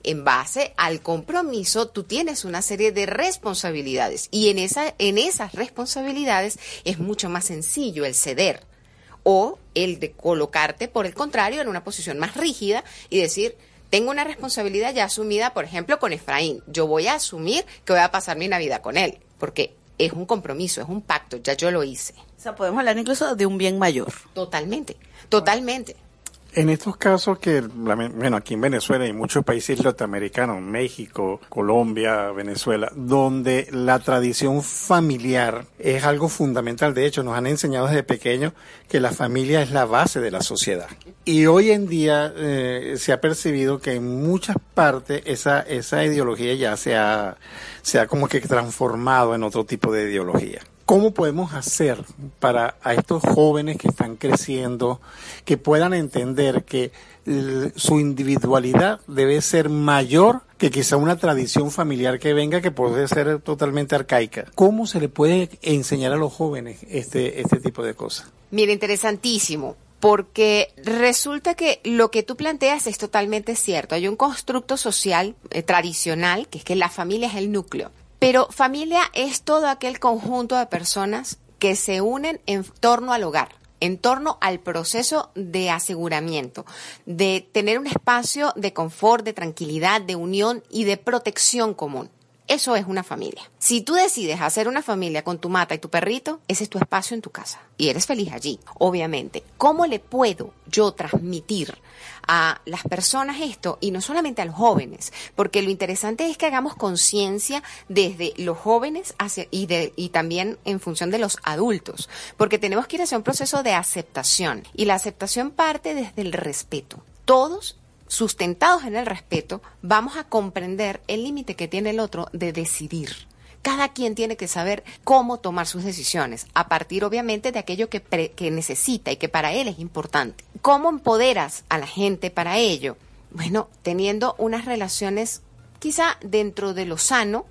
En base al compromiso, tú tienes una serie de responsabilidades y en, esa, en esas responsabilidades es mucho más sencillo el ceder o el de colocarte, por el contrario, en una posición más rígida y decir, tengo una responsabilidad ya asumida, por ejemplo, con Efraín. Yo voy a asumir que voy a pasar mi Navidad con él, porque es un compromiso, es un pacto, ya yo lo hice. O sea, podemos hablar incluso de un bien mayor. Totalmente, totalmente. En estos casos que, bueno, aquí en Venezuela y muchos países latinoamericanos, México, Colombia, Venezuela, donde la tradición familiar es algo fundamental. De hecho, nos han enseñado desde pequeños que la familia es la base de la sociedad. Y hoy en día eh, se ha percibido que en muchas partes esa, esa ideología ya se ha, se ha como que transformado en otro tipo de ideología. ¿Cómo podemos hacer para a estos jóvenes que están creciendo que puedan entender que su individualidad debe ser mayor que quizá una tradición familiar que venga que puede ser totalmente arcaica? ¿Cómo se le puede enseñar a los jóvenes este, este tipo de cosas? Mira, interesantísimo. Porque resulta que lo que tú planteas es totalmente cierto. Hay un constructo social eh, tradicional, que es que la familia es el núcleo. Pero familia es todo aquel conjunto de personas que se unen en torno al hogar, en torno al proceso de aseguramiento, de tener un espacio de confort, de tranquilidad, de unión y de protección común. Eso es una familia. Si tú decides hacer una familia con tu mata y tu perrito, ese es tu espacio en tu casa. Y eres feliz allí, obviamente. ¿Cómo le puedo yo transmitir a las personas esto? Y no solamente a los jóvenes, porque lo interesante es que hagamos conciencia desde los jóvenes y, de, y también en función de los adultos. Porque tenemos que ir hacia un proceso de aceptación. Y la aceptación parte desde el respeto. Todos sustentados en el respeto, vamos a comprender el límite que tiene el otro de decidir. Cada quien tiene que saber cómo tomar sus decisiones, a partir obviamente de aquello que, pre- que necesita y que para él es importante. ¿Cómo empoderas a la gente para ello? Bueno, teniendo unas relaciones quizá dentro de lo sano,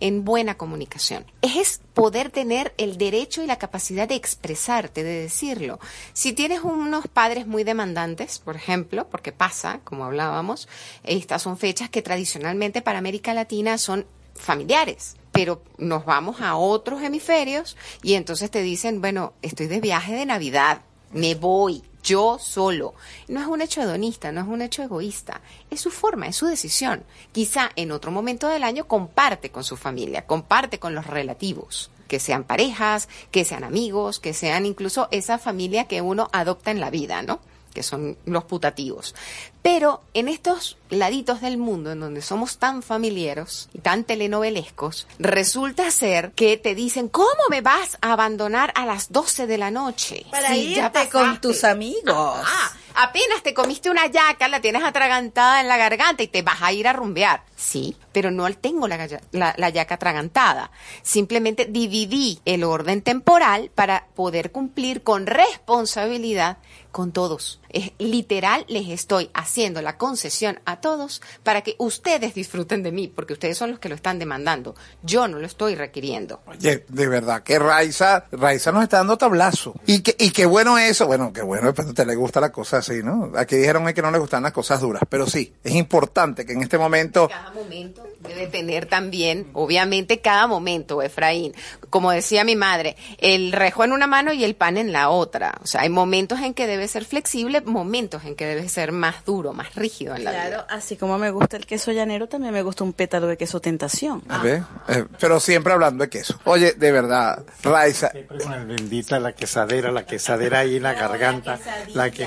en buena comunicación. Es poder tener el derecho y la capacidad de expresarte, de decirlo. Si tienes unos padres muy demandantes, por ejemplo, porque pasa, como hablábamos, estas son fechas que tradicionalmente para América Latina son familiares, pero nos vamos a otros hemisferios y entonces te dicen, bueno, estoy de viaje de Navidad, me voy, yo solo. No es un hecho hedonista, no es un hecho egoísta, es su forma, es su decisión. Quizá en otro momento del año comparte con su familia, comparte con los relativos, que sean parejas, que sean amigos, que sean incluso esa familia que uno adopta en la vida, ¿no? que son los putativos. Pero en estos laditos del mundo en donde somos tan familiares y tan telenovelescos, resulta ser que te dicen, ¿cómo me vas a abandonar a las 12 de la noche? Para Si ya irte con pasaste". tus amigos. Ah, apenas te comiste una yaca, la tienes atragantada en la garganta y te vas a ir a rumbear. Sí, pero no tengo la, la, la yaca atragantada. Simplemente dividí el orden temporal para poder cumplir con responsabilidad con todos. Es literal, les estoy haciendo la concesión a todos para que ustedes disfruten de mí, porque ustedes son los que lo están demandando. Yo no lo estoy requiriendo. Oye, de verdad que Raiza, Raiza nos está dando tablazo. Y que, y qué bueno eso, bueno, qué bueno, pero te le gusta la cosa así, ¿no? Aquí dijeron que no le gustan las cosas duras, pero sí, es importante que en este momento, Cada momento debe tener también, obviamente, cada momento, Efraín. Como decía mi madre, el rejo en una mano y el pan en la otra. O sea, hay momentos en que debe ser flexible, momentos en que debe ser más duro, más rígido en la Claro, vida. así como me gusta el queso llanero, también me gusta un pétalo de queso tentación. a ver, eh, pero siempre hablando de queso. Oye, de verdad, Raiza, Siempre con el bendita la quesadera, la quesadera ahí en la garganta, la que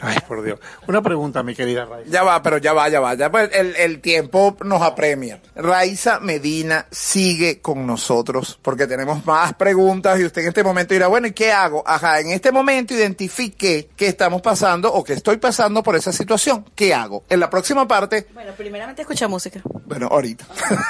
Ay, por Dios. Una pregunta, mi querida Raiza. Ya va, pero ya va, ya va. Ya pues el, el tiempo nos apremia. Raiza Medina sigue con nosotros porque tenemos más preguntas y usted en este momento dirá, bueno, ¿y qué hago? Ajá, en este momento identifique que estamos pasando o que estoy pasando por esa situación. ¿Qué hago? En la próxima parte, Bueno, primeramente escucha música. bueno, ahorita.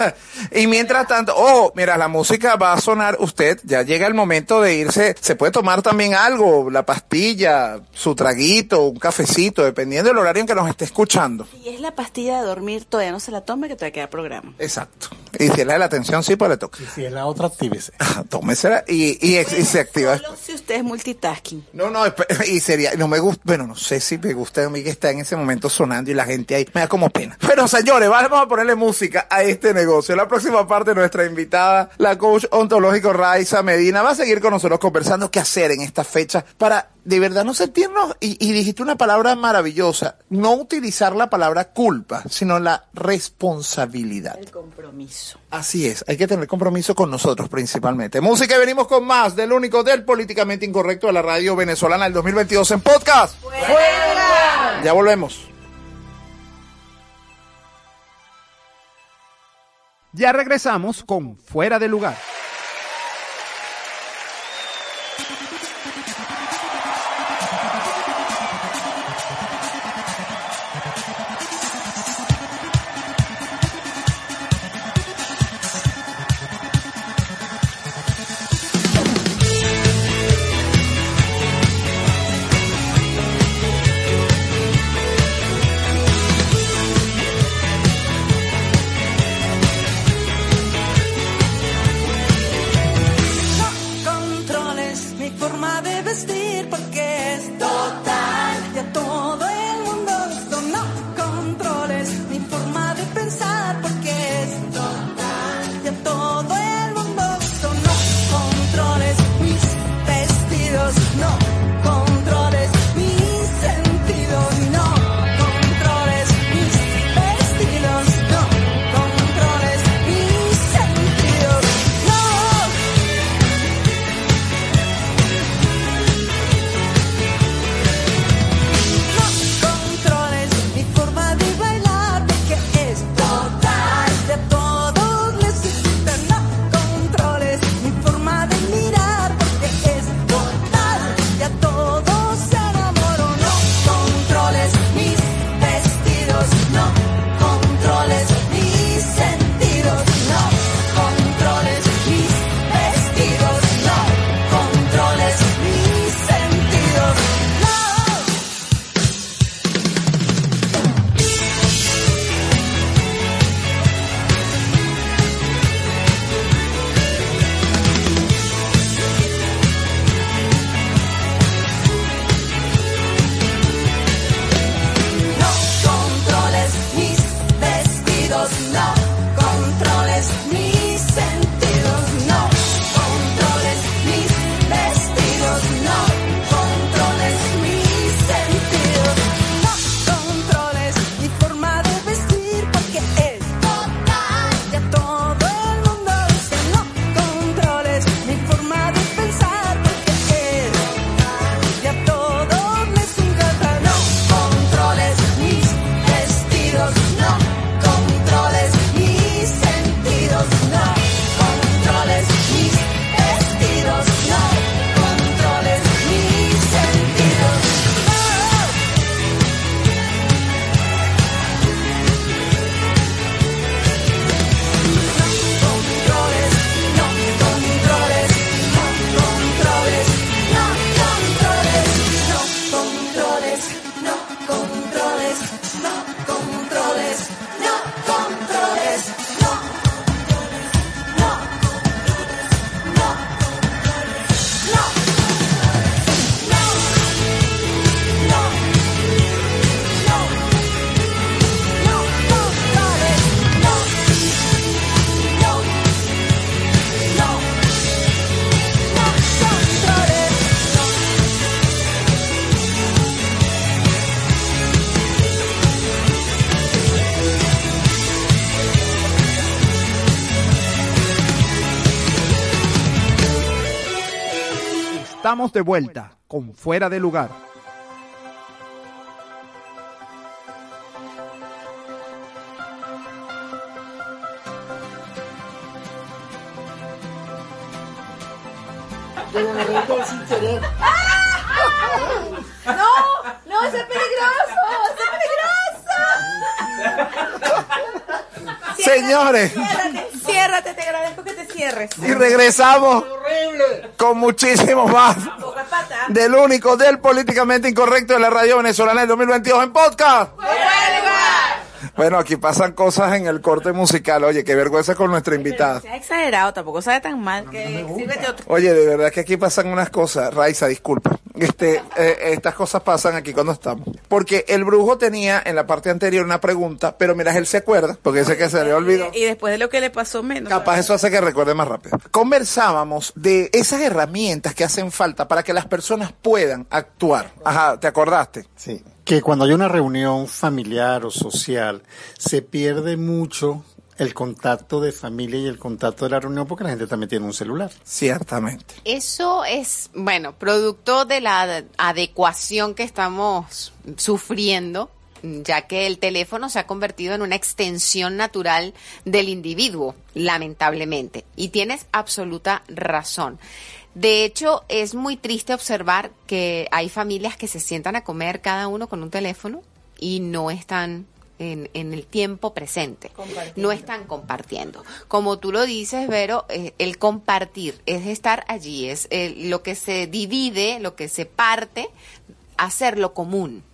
y mientras tanto, oh, mira, la música va a sonar usted, ya llega el momento de irse, se puede tomar también algo, la pastilla, su traguito, un cafecito, dependiendo del horario en que nos esté escuchando. Y es la pastilla de dormir, todavía no se la tome, que todavía queda programa. Exacto. Y si es la de la atención, sí, pues le toca. Y si es la otra, actívese. Tómesela y, y, y se activa. Solo si usted es multitasking. No, no, y sería, no me gusta, bueno, no sé si me gusta a mí que está en ese momento sonando y la gente ahí, me da como pena. Pero señores, vamos a ponerle música a este negocio. La próxima parte, nuestra invitada, la coach ontológico Raiza Medina, va a seguir con nosotros conversando qué hacer en esta fecha para de verdad no sentirnos, y, y dijiste una palabra maravillosa, no utilizar la palabra culpa, sino la responsabilidad. El compromiso. Así es, hay que tener compromiso con nosotros principalmente. Música y venimos con más del único del políticamente incorrecto de la radio venezolana del 2022 en podcast. Ya volvemos. Ya regresamos con Fuera de Lugar. De vuelta con Fuera de Lugar. No, no, ese es peligroso, es peligroso. Señores, Ciérrate, ciérrate, te agradezco que te cierres. y regresamos con muchísimo más. Del único, del políticamente incorrecto de la radio venezolana del 2022 en podcast. Bueno, aquí pasan cosas en el corte musical. Oye, qué vergüenza con nuestra invitada. Se ha exagerado, tampoco sabe tan mal que sírvete otro. Oye, de verdad que aquí pasan unas cosas. Raiza, disculpa. Este, eh, estas cosas pasan aquí cuando estamos. Porque el brujo tenía en la parte anterior una pregunta, pero mira, él se acuerda, porque dice que se le olvidó. Y después de lo que le pasó menos. Capaz eso hace que recuerde más rápido. Conversábamos de esas herramientas que hacen falta para que las personas puedan actuar. Ajá, ¿te acordaste? Sí. Que cuando hay una reunión familiar o social, se pierde mucho el contacto de familia y el contacto de la reunión porque la gente también tiene un celular. Ciertamente. Eso es, bueno, producto de la adecuación que estamos sufriendo, ya que el teléfono se ha convertido en una extensión natural del individuo, lamentablemente. Y tienes absoluta razón. De hecho, es muy triste observar que hay familias que se sientan a comer cada uno con un teléfono y no están en, en el tiempo presente. No están compartiendo. Como tú lo dices, Vero, eh, el compartir es estar allí, es eh, lo que se divide, lo que se parte, hacerlo común.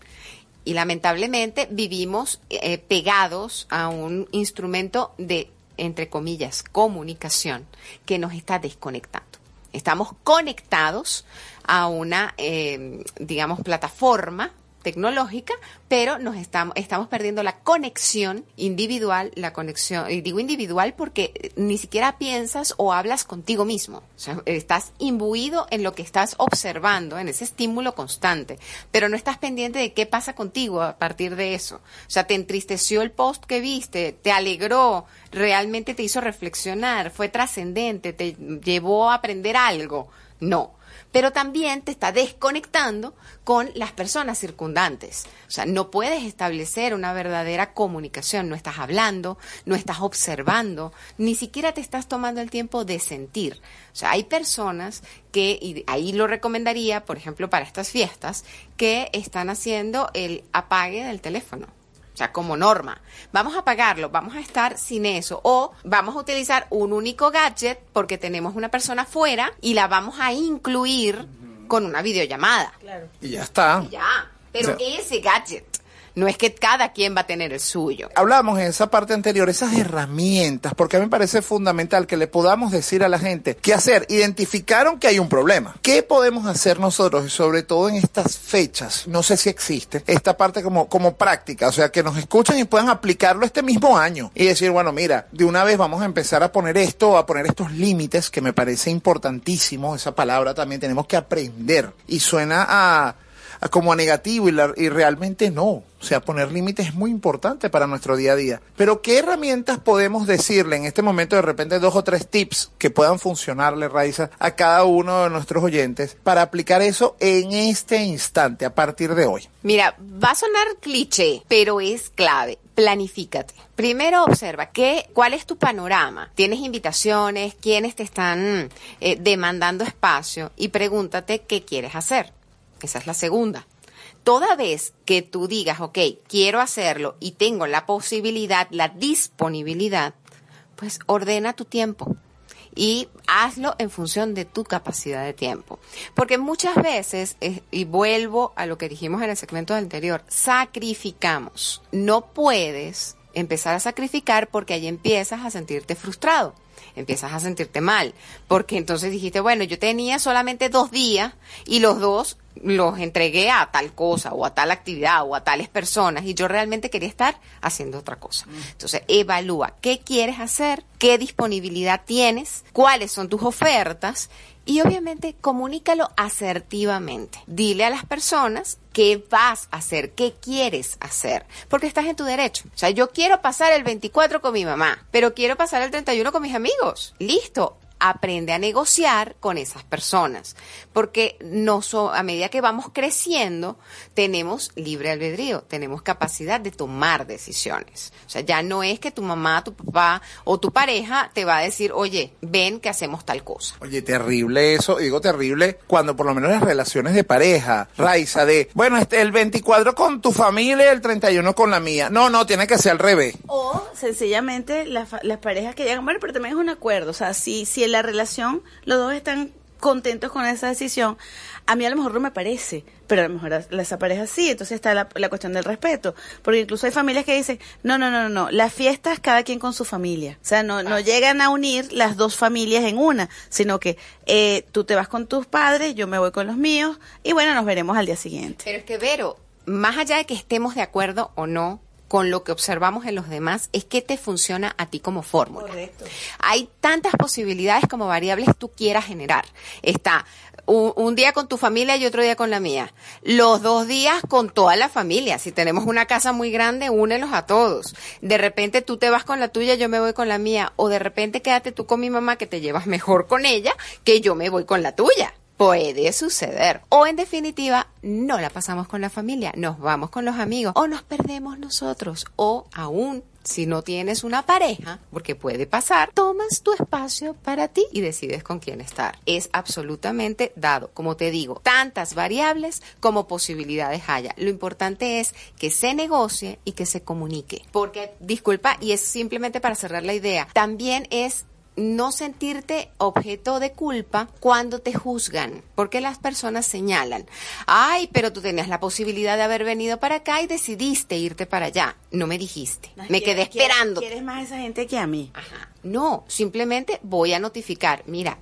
Y lamentablemente vivimos eh, pegados a un instrumento de, entre comillas, comunicación que nos está desconectando. Estamos conectados a una, eh, digamos, plataforma tecnológica, pero nos estamos, perdiendo la conexión individual, la conexión, y digo individual porque ni siquiera piensas o hablas contigo mismo. O sea, estás imbuido en lo que estás observando, en ese estímulo constante, pero no estás pendiente de qué pasa contigo a partir de eso. O sea, te entristeció el post que viste, te alegró, realmente te hizo reflexionar, fue trascendente, te llevó a aprender algo. No pero también te está desconectando con las personas circundantes. O sea, no puedes establecer una verdadera comunicación, no estás hablando, no estás observando, ni siquiera te estás tomando el tiempo de sentir. O sea, hay personas que, y ahí lo recomendaría, por ejemplo, para estas fiestas, que están haciendo el apague del teléfono. Sea, como norma. Vamos a pagarlo, vamos a estar sin eso. O vamos a utilizar un único gadget porque tenemos una persona fuera y la vamos a incluir con una videollamada. Y ya está. Ya. Pero O sea- ese gadget. No es que cada quien va a tener el suyo. Hablamos en esa parte anterior, esas herramientas, porque a mí me parece fundamental que le podamos decir a la gente qué hacer. Identificaron que hay un problema. ¿Qué podemos hacer nosotros, sobre todo en estas fechas? No sé si existe esta parte como, como práctica, o sea, que nos escuchen y puedan aplicarlo este mismo año y decir, bueno, mira, de una vez vamos a empezar a poner esto, a poner estos límites, que me parece importantísimo, esa palabra también tenemos que aprender. Y suena a como a negativo y, realmente no. O sea, poner límites es muy importante para nuestro día a día. Pero ¿qué herramientas podemos decirle en este momento de repente dos o tres tips que puedan funcionarle, Raiza, a cada uno de nuestros oyentes para aplicar eso en este instante, a partir de hoy? Mira, va a sonar cliché, pero es clave. Planifícate. Primero observa qué, cuál es tu panorama. ¿Tienes invitaciones? ¿Quiénes te están eh, demandando espacio? Y pregúntate qué quieres hacer. Esa es la segunda. Toda vez que tú digas, ok, quiero hacerlo y tengo la posibilidad, la disponibilidad, pues ordena tu tiempo y hazlo en función de tu capacidad de tiempo. Porque muchas veces, eh, y vuelvo a lo que dijimos en el segmento anterior, sacrificamos. No puedes empezar a sacrificar porque ahí empiezas a sentirte frustrado. Empiezas a sentirte mal, porque entonces dijiste, bueno, yo tenía solamente dos días y los dos los entregué a tal cosa o a tal actividad o a tales personas y yo realmente quería estar haciendo otra cosa. Entonces, evalúa qué quieres hacer, qué disponibilidad tienes, cuáles son tus ofertas y obviamente comunícalo asertivamente. Dile a las personas qué vas a hacer, qué quieres hacer, porque estás en tu derecho. O sea, yo quiero pasar el 24 con mi mamá, pero quiero pasar el 31 con mis amigos. Listo. Aprende a negociar con esas personas. Porque no so- a medida que vamos creciendo, tenemos libre albedrío, tenemos capacidad de tomar decisiones. O sea, ya no es que tu mamá, tu papá o tu pareja te va a decir, oye, ven que hacemos tal cosa. Oye, terrible eso, digo terrible, cuando por lo menos las relaciones de pareja, Raiza, de, bueno, este, el 24 con tu familia, el 31 con la mía. No, no, tiene que ser al revés. O sencillamente las, fa- las parejas que llegan, bueno, pero también es un acuerdo. O sea, si, si en la relación los dos están contentos con esa decisión, a mí a lo mejor no me parece, pero a lo mejor esa pareja sí. Entonces está la, la cuestión del respeto. Porque incluso hay familias que dicen, no, no, no, no, no, las fiestas cada quien con su familia. O sea, no, no llegan a unir las dos familias en una, sino que eh, tú te vas con tus padres, yo me voy con los míos, y bueno, nos veremos al día siguiente. Pero es que, Vero, más allá de que estemos de acuerdo o no con lo que observamos en los demás, es que te funciona a ti como fórmula. Correcto. Hay tantas posibilidades como variables tú quieras generar. Está un, un día con tu familia y otro día con la mía. Los dos días con toda la familia. Si tenemos una casa muy grande, únelos a todos. De repente tú te vas con la tuya, yo me voy con la mía. O de repente quédate tú con mi mamá que te llevas mejor con ella que yo me voy con la tuya. Puede suceder. O en definitiva, no la pasamos con la familia, nos vamos con los amigos o nos perdemos nosotros. O aún, si no tienes una pareja, porque puede pasar, tomas tu espacio para ti y decides con quién estar. Es absolutamente dado. Como te digo, tantas variables como posibilidades haya. Lo importante es que se negocie y que se comunique. Porque, disculpa, y es simplemente para cerrar la idea, también es no sentirte objeto de culpa cuando te juzgan, porque las personas señalan, ay, pero tú tenías la posibilidad de haber venido para acá y decidiste irte para allá. No me dijiste, me quedé esperando. Quieres más a esa gente que a mí. Ajá. No, simplemente voy a notificar, mira,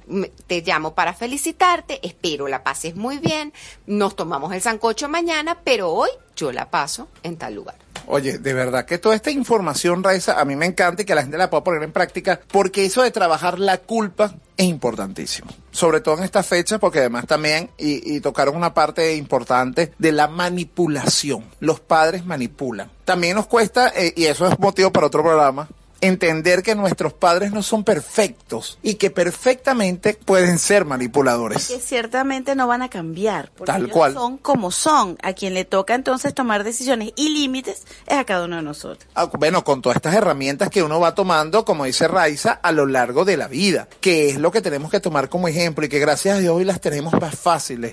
te llamo para felicitarte, espero la pases muy bien, nos tomamos el sancocho mañana, pero hoy yo la paso en tal lugar. Oye, de verdad que toda esta información, Raiza, a mí me encanta y que la gente la pueda poner en práctica, porque eso de trabajar la culpa es importantísimo. Sobre todo en esta fecha, porque además también, y, tocaron una parte importante de la manipulación. Los padres manipulan. También nos cuesta, eh, y eso es motivo para otro programa, entender que nuestros padres no son perfectos y que perfectamente pueden ser manipuladores. que ciertamente no van a cambiar. Porque Tal ellos cual. Son como son. A quien le toca entonces tomar decisiones y límites es a cada uno de nosotros. Ah, Bueno, con todas estas herramientas que uno va tomando, como dice Raiza, a lo largo de la vida, que es lo que tenemos que tomar como ejemplo y que gracias a Dios hoy las tenemos más fáciles,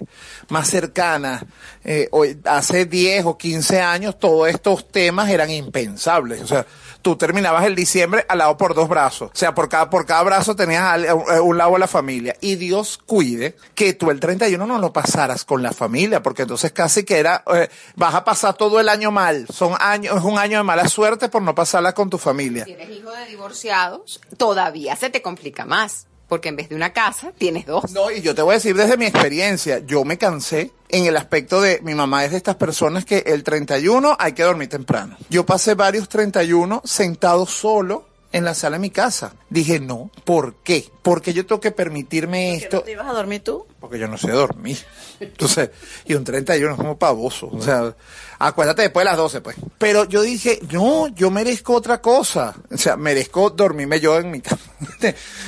más cercanas. Eh, hoy, hace 10 o 15 años todos estos temas eran impensables. O sea, tú terminabas el diciembre al lado por dos brazos. O sea, por cada, por cada brazo tenías un, a un lado a la familia. Y Dios cuide que tú el 31 no lo pasaras con la familia, porque entonces casi que era, eh, vas a pasar todo el año mal. Son años, es un año de mala suerte por no pasarla con tu familia. Si eres hijo de divorciados, todavía se te complica más, porque en vez de una casa, tienes dos. No, y yo te voy a decir desde mi experiencia, yo me cansé en el aspecto de mi mamá es de estas personas que el 31 hay que dormir temprano. Yo pasé varios 31 sentado solo en la sala de mi casa. Dije, no, ¿por qué? Porque yo tengo que permitirme esto. ¿Te ibas a dormir tú? Porque yo no sé dormir. Entonces, y un 31 es como pavoso. O sea, acuérdate después de las 12, pues. Pero yo dije, no, yo merezco otra cosa. O sea, merezco dormirme yo en mi cama.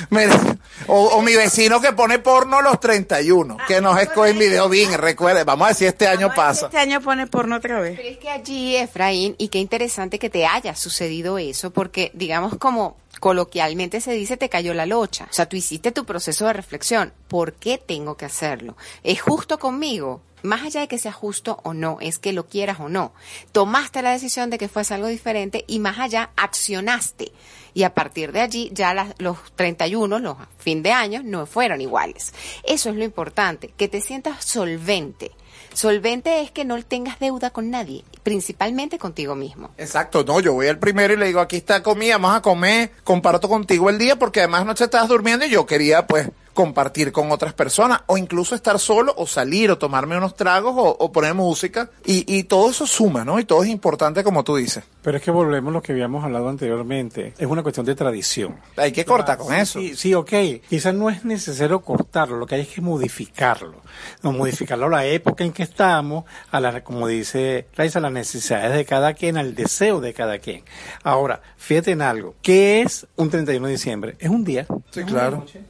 Mere- o, o mi vecino que pone porno a los 31, que nos escoge el video bien, recuerde, vamos a decir este año pasa. Este año pone porno otra vez. Pero es que allí, Efraín, y qué interesante que te haya sucedido eso, porque digamos como coloquialmente se dice, te cayó la locha. O sea, tú hiciste tu proceso de reflexión. ¿Por qué tengo que hacerlo? ¿Es justo conmigo? Más allá de que sea justo o no, es que lo quieras o no. Tomaste la decisión de que fuese algo diferente y más allá accionaste. Y a partir de allí ya las- los 31, los fin de año, no fueron iguales. Eso es lo importante, que te sientas solvente. Solvente es que no tengas deuda con nadie, principalmente contigo mismo. Exacto, no, yo voy al primero y le digo, aquí está comida, vamos a comer, comparto contigo el día porque además noche estabas durmiendo y yo quería pues compartir con otras personas o incluso estar solo o salir o tomarme unos tragos o, o poner música y, y todo eso suma, ¿no? Y todo es importante como tú dices. Pero es que volvemos a lo que habíamos hablado anteriormente. Es una cuestión de tradición. Hay que cortar con Sí, eso. Sí, sí, ok. Quizás no es necesario cortarlo, lo que hay es que modificarlo. No, modificarlo a la época en que estamos, a la, como dice Raiza, a las necesidades de cada quien, al deseo de cada quien. Ahora, fíjate en algo. ¿Qué es un 31 de diciembre? Es un día. Sí, claro. noche.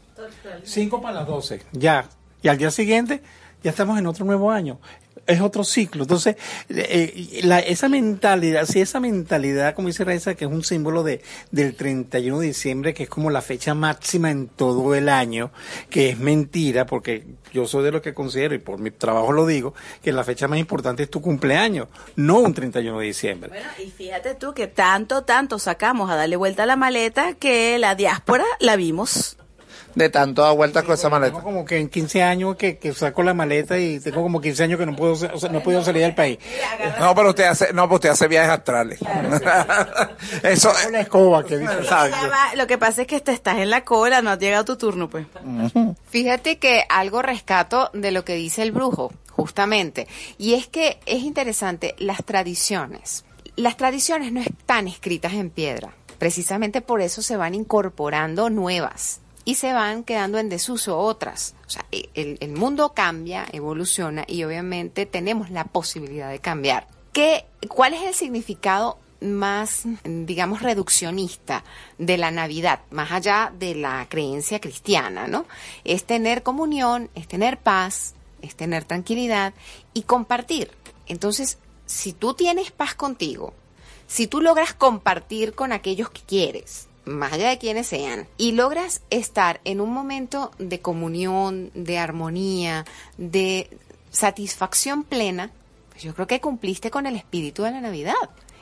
5 para las 12, ya. Y al día siguiente ya estamos en otro nuevo año. Es otro ciclo. Entonces, eh, la- esa mentalidad, sí, esa mentalidad, como dice Raiza, que es un símbolo de, del 31 de diciembre, que es como la fecha máxima en todo el año, que es mentira, porque yo soy de los que considero, y por mi trabajo lo digo, que la fecha más importante es tu cumpleaños, no un 31 de diciembre. Bueno, y fíjate tú que tanto, tanto sacamos a darle vuelta a la maleta que la diáspora la vimos. De tanto dar vueltas con esa maleta. Tengo como que en 15 años que, que saco la maleta y tengo como 15 años que no puedo, o sea, no he podido salir del país. No, pero usted hace, no, pero usted hace viajes astrales. Eso Con la escoba que dice. Lo que pasa es que te estás en la cola, no ha llegado tu turno, pues. Fíjate que algo rescato de lo que dice el brujo, justamente, y es que es interesante las tradiciones. Las tradiciones no están escritas en piedra, precisamente por eso se van incorporando nuevas y se van quedando en desuso otras. O sea, e- el, el mundo cambia, evoluciona y obviamente tenemos la posibilidad de cambiar. ¿Qué, ¿Cuál es el significado más, digamos, reduccionista de la Navidad, más allá de la creencia cristiana, ¿no? Es tener comunión, es tener paz, es tener tranquilidad y compartir. Entonces, si tú tienes paz contigo, si tú logras compartir con aquellos que quieres, más allá de quienes sean, y logras estar en un momento de comunión, de armonía, de satisfacción plena, pues yo creo que cumpliste con el espíritu de la Navidad.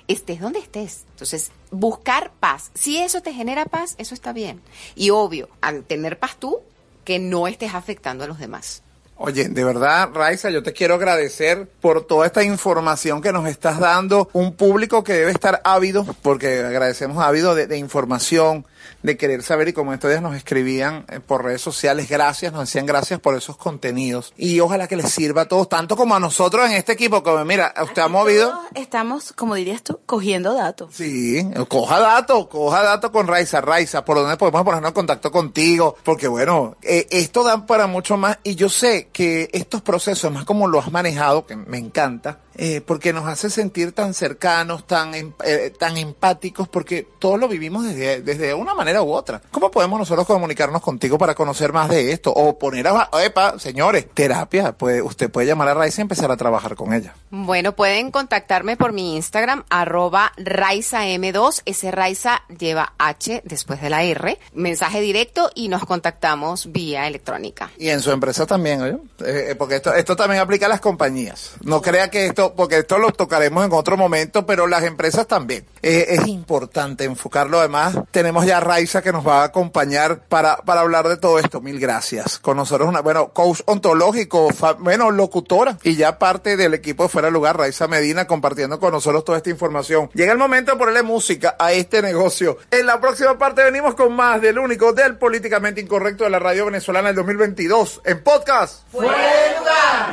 Estés donde estés. Entonces, buscar paz. Si eso te genera paz, eso está bien. Y obvio, al tener paz tú, que no estés afectando a los demás. Oye, de verdad, Raiza, yo te quiero agradecer por toda esta información que nos estás dando. Un público que debe estar ávido, porque agradecemos ávido de, información, de querer saber. Y como estos días nos escribían eh, por redes sociales, gracias, nos decían gracias por esos contenidos. Y ojalá que les sirva a todos, tanto como a nosotros en este equipo. Como mira, usted ha movido. Estamos, como dirías tú, cogiendo datos. Sí, coja datos, coja datos con Raiza. Raiza, ¿por dónde podemos ponernos en contacto contigo? Porque bueno, eh, esto da para mucho más y yo sé que estos procesos, más como lo has manejado, que me encanta, eh, porque nos hace sentir tan cercanos, tan, em- eh, tan empáticos, porque todos lo vivimos desde, desde una manera u otra. ¿Cómo podemos nosotros comunicarnos contigo para conocer más de esto? O poner a, epa, señores, terapia, pues usted puede llamar a Raiza y empezar a trabajar con ella. Bueno, pueden contactarme por mi Instagram, arroba RaizaM2. Ese Raiza lleva H después de la R. Mensaje directo y nos contactamos vía electrónica. Y en su empresa también. Eh, eh, porque esto, esto también aplica a las compañías. No crea que esto, porque esto lo tocaremos en otro momento, pero las empresas también. Eh, es importante enfocarlo. Además, tenemos ya a Raiza que nos va a acompañar para, para hablar de todo esto. Mil gracias. Con nosotros una, bueno, coach ontológico, bueno, locutora y ya parte del equipo Fuera de Lugar, Raiza Medina, compartiendo con nosotros toda esta información. Llega el momento de ponerle música a este negocio. En la próxima parte venimos con más del único del políticamente incorrecto de la radio venezolana del 2022 en podcast.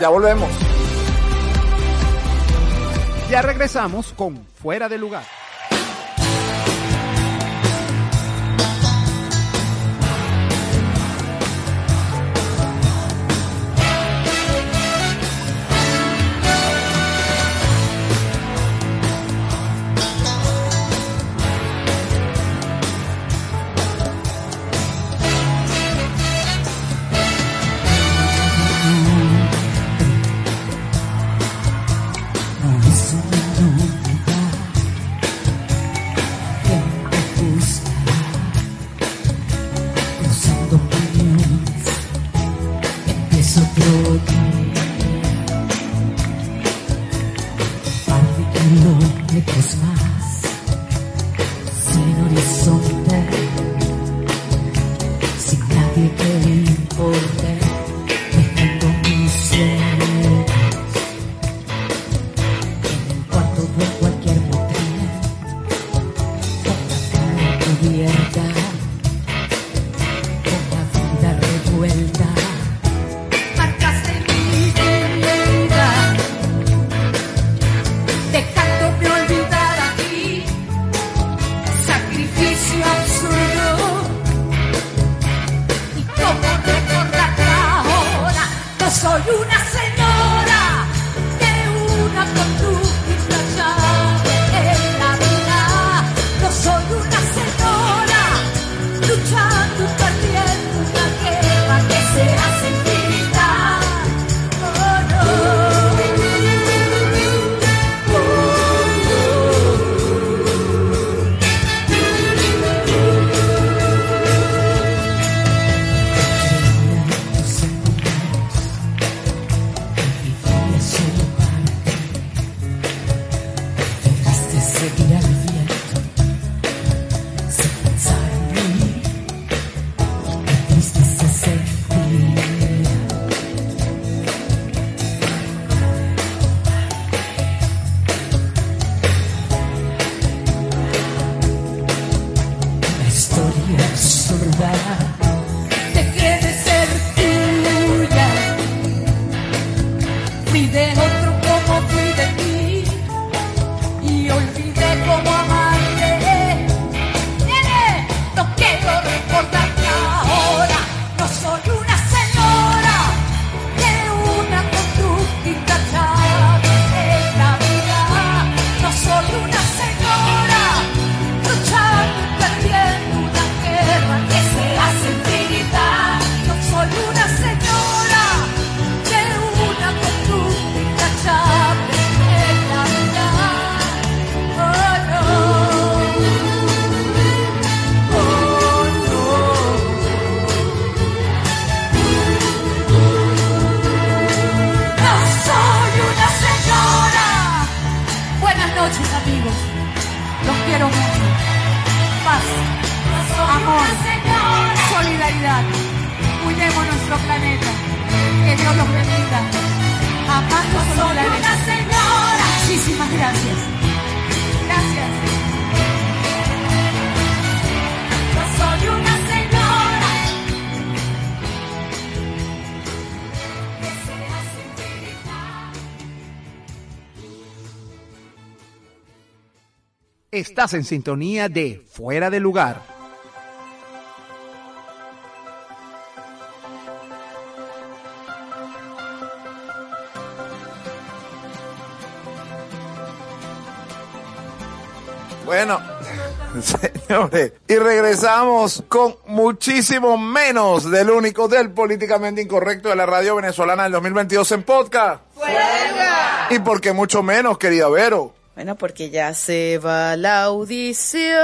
Ya volvemos. Ya regresamos con Fuera de Lugar. Kilómetros más. Sin horizonte sin nadie que soy una Estás en sintonía de Fuera de Lugar. Bueno, señores, y regresamos con muchísimo menos del único del políticamente incorrecto de la radio venezolana del 2022 en podcast. Y porque mucho menos, querida Vero. Bueno, porque ya se va la audición.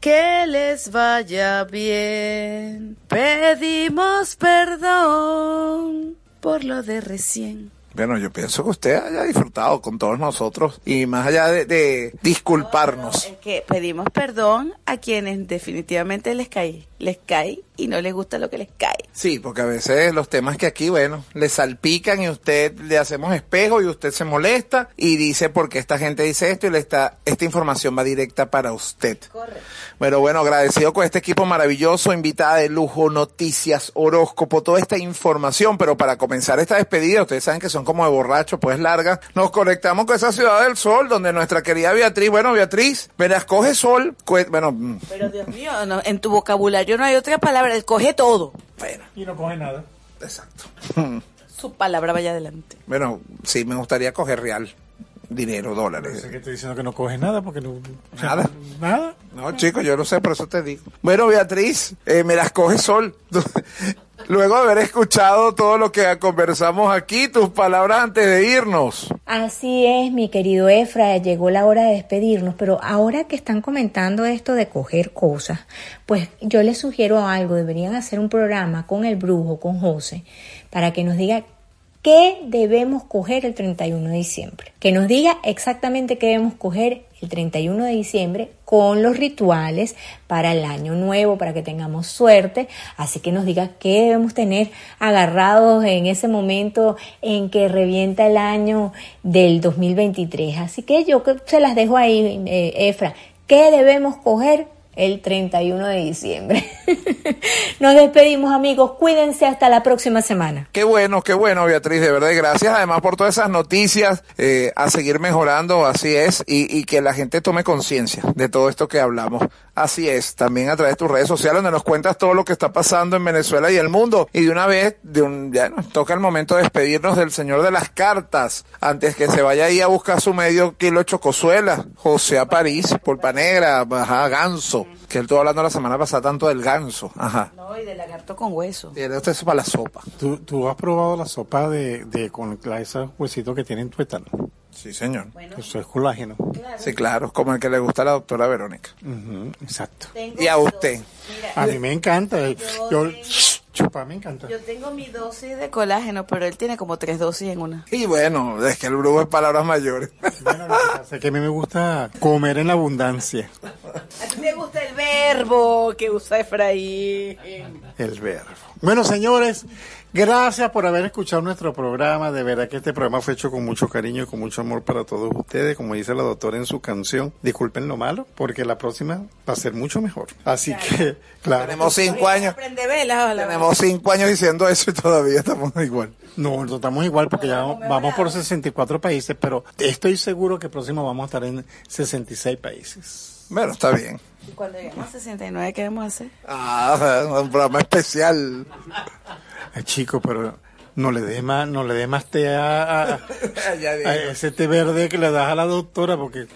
Que les vaya bien. Pedimos perdón por lo de recién. Bueno, yo pienso que usted haya disfrutado con todos nosotros y más allá de, de disculparnos. Es que pedimos perdón a quienes definitivamente les cae, les cae y no les gusta lo que les cae. Sí, porque a veces los temas que aquí, bueno, le salpican y usted le hacemos espejo y usted se molesta y dice porque esta gente dice esto y le está, esta información va directa para usted. Correcto. Pero bueno, agradecido con este equipo maravilloso, invitada de lujo, noticias, horóscopo, toda esta información. Pero para comenzar esta despedida, ustedes saben que son como de borracho, pues larga. Nos conectamos con esa ciudad del sol, donde nuestra querida Beatriz, bueno, Beatriz, verás, coge sol, bueno, mm, Pero Dios mío, no, en tu vocabulario no hay otra palabra, coge todo. bueno, Y no coge nada. exacto. Su palabra vaya adelante. Bueno, sí, me gustaría coger real, dinero, dólares. que estoy diciendo que no coge nada porque no. Nada. Nada. No, chicos, yo no sé, por eso te digo. Bueno, Beatriz, eh, me las coge sol. Luego de haber escuchado todo lo que conversamos aquí, tus palabras antes de irnos. Así es, mi querido Efra, llegó la hora de despedirnos, pero ahora que están comentando esto de coger cosas, pues yo les sugiero algo, deberían hacer un programa con el brujo, con José, para que nos diga qué debemos coger el 31 de diciembre, que nos diga exactamente qué debemos coger el 31 de diciembre con los rituales para el año nuevo, para que tengamos suerte, así que nos diga qué debemos tener agarrados en ese momento en que revienta el año del 2023. Así que yo se las dejo ahí, eh, Efra, ¿qué debemos coger? El 31 de diciembre. Nos despedimos amigos, cuídense hasta la próxima semana. Qué bueno, qué bueno, Beatriz, de verdad. Gracias además por todas esas noticias, eh, a seguir mejorando, así es, y, y que la gente tome conciencia de todo esto que hablamos. Así es, también a través de tus redes sociales donde nos cuentas todo lo que está pasando en Venezuela y el mundo. Y de una vez, de un, ya nos toca el momento de despedirnos del señor de las cartas, antes que se vaya ahí a buscar su medio kilo de chocosuela, José a París, pulpa negra, ajá, ganso, que él estuvo hablando la semana pasada tanto del ganso, ajá. No, y de lagarto con hueso. Y esto es para la sopa. ¿Tú, tú has probado la sopa de, de con la- esos huesitos que tienen tuétano? Sí, señor. Eso es colágeno. Sí, claro, como el que le gusta a la doctora Verónica. Exacto. Y a usted. A mí me encanta. Yo, chupa, me encanta. Yo tengo mi dosis de colágeno, pero él tiene como tres dosis en una. Y bueno, es que el brujo es palabras mayores. Bueno, lo que pasa es que a mí me gusta comer en abundancia. A ti te gusta el verbo que usa Efraín. El verbo. Bueno, señores, gracias por haber escuchado nuestro programa. De verdad que este programa fue hecho con mucho cariño y con mucho amor para todos ustedes. Como dice la doctora en su canción, disculpen lo malo, porque la próxima va a ser mucho mejor. Así que, claro. Tenemos cinco años. Velas, hola. Tenemos cinco años diciendo eso y todavía estamos igual. No, nosotros estamos igual porque ya vamos, vamos por 64 países, pero estoy seguro que próximo vamos a estar en 66 países. Bueno, está bien. ¿Y cuando lleguemos a 69 qué vamos a hacer? Ah, un programa especial. Ay, chico, pero no le des más, no le des más té a, a- a ese té verde que le das a la doctora, porque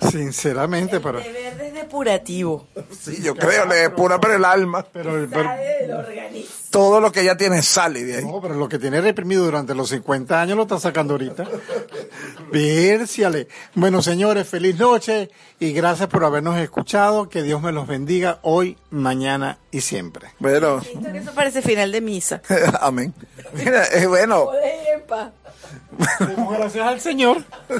sinceramente, pero, De verde es depurativo. Sí, yo creo, le depura por el alma. pero, pero- del organismo. Todo lo que ella tiene sale de ahí. no, pero lo que tiene reprimido durante los 50 años lo está sacando ahorita. Vérciale. Bueno, señores, feliz noche y gracias por habernos escuchado. Que Dios me los bendiga hoy, mañana y siempre. Bueno, eso parece final de misa. amén. Mira, es bueno. Gracias al Señor.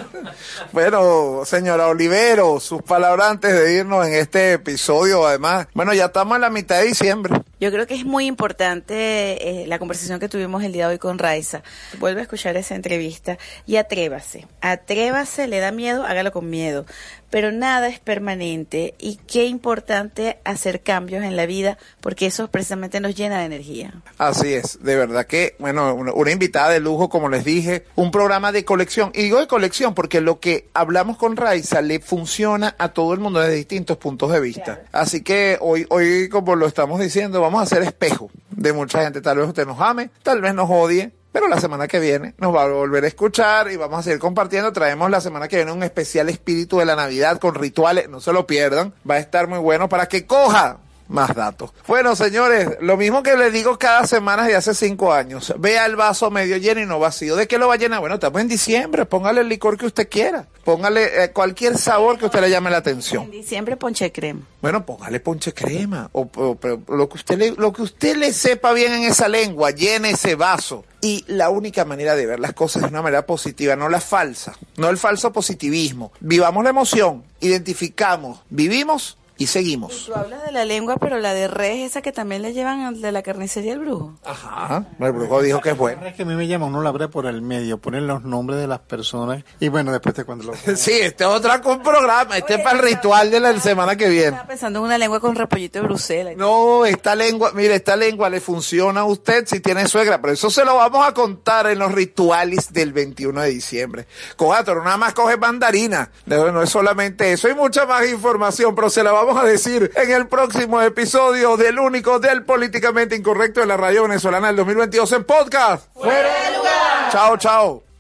Bueno, señora Olivero, sus palabras antes de irnos en este episodio, además. Bueno, ya estamos en la mitad de diciembre. Yo creo que es muy importante eh, la conversación que tuvimos el día de hoy con Raiza. Vuelve a escuchar esa entrevista y atrévase. Atrévase, le da miedo, hágalo con miedo. Pero nada es permanente y qué importante hacer cambios en la vida porque eso precisamente nos llena de energía. Así es, de verdad que, bueno, una, una invitada de lujo, como les dije, un programa de colección. Y digo de colección porque lo que hablamos con Raiza le funciona a todo el mundo desde distintos puntos de vista. Así que hoy, hoy, como lo estamos diciendo, vamos a hacer espejo de mucha gente. Tal vez usted nos ame, tal vez nos odie. Pero la semana que viene nos va a volver a escuchar y vamos a seguir compartiendo. Traemos la semana que viene un especial espíritu de la Navidad con rituales. No se lo pierdan. Va a estar muy bueno para que coja más datos. Bueno, señores, lo mismo que les digo cada semana de hace cinco años. Vea el vaso medio lleno y no vacío. ¿De qué lo va a llenar? Bueno, estamos en diciembre. Póngale el licor que usted quiera. Póngale eh, cualquier sabor que usted le llame la atención. En diciembre ponche crema. Bueno, póngale ponche crema o, o- pero lo que usted le, lo que usted le sepa bien en esa lengua, llene ese vaso. Y la única manera de ver las cosas de una manera positiva, no la falsa, no el falso positivismo. Vivamos la emoción, identificamos, vivimos y seguimos. Tú hablas de la lengua, pero la de res, esa que también le llevan al de la carnicería al brujo. Ajá. El brujo dijo que es bueno. Es que a mí me llama uno la abre por el medio, ponen los nombres de las personas y bueno, después te cuento lo Sí, este es otra con programa, este es para el ritual de la semana que viene. Estaba pensando en una lengua con repollito de Bruselas. No, esta lengua, mire, esta lengua le funciona a usted si tiene suegra, pero eso se lo vamos a contar en los rituales del 21 de diciembre. Cojato, no nada más coge mandarina, no, no es solamente eso, hay mucha más información, pero se la vamos a decir en el próximo episodio del único del políticamente incorrecto de la radio venezolana del 2022 en podcast. ¡Fuera de lugar! Chao, chao.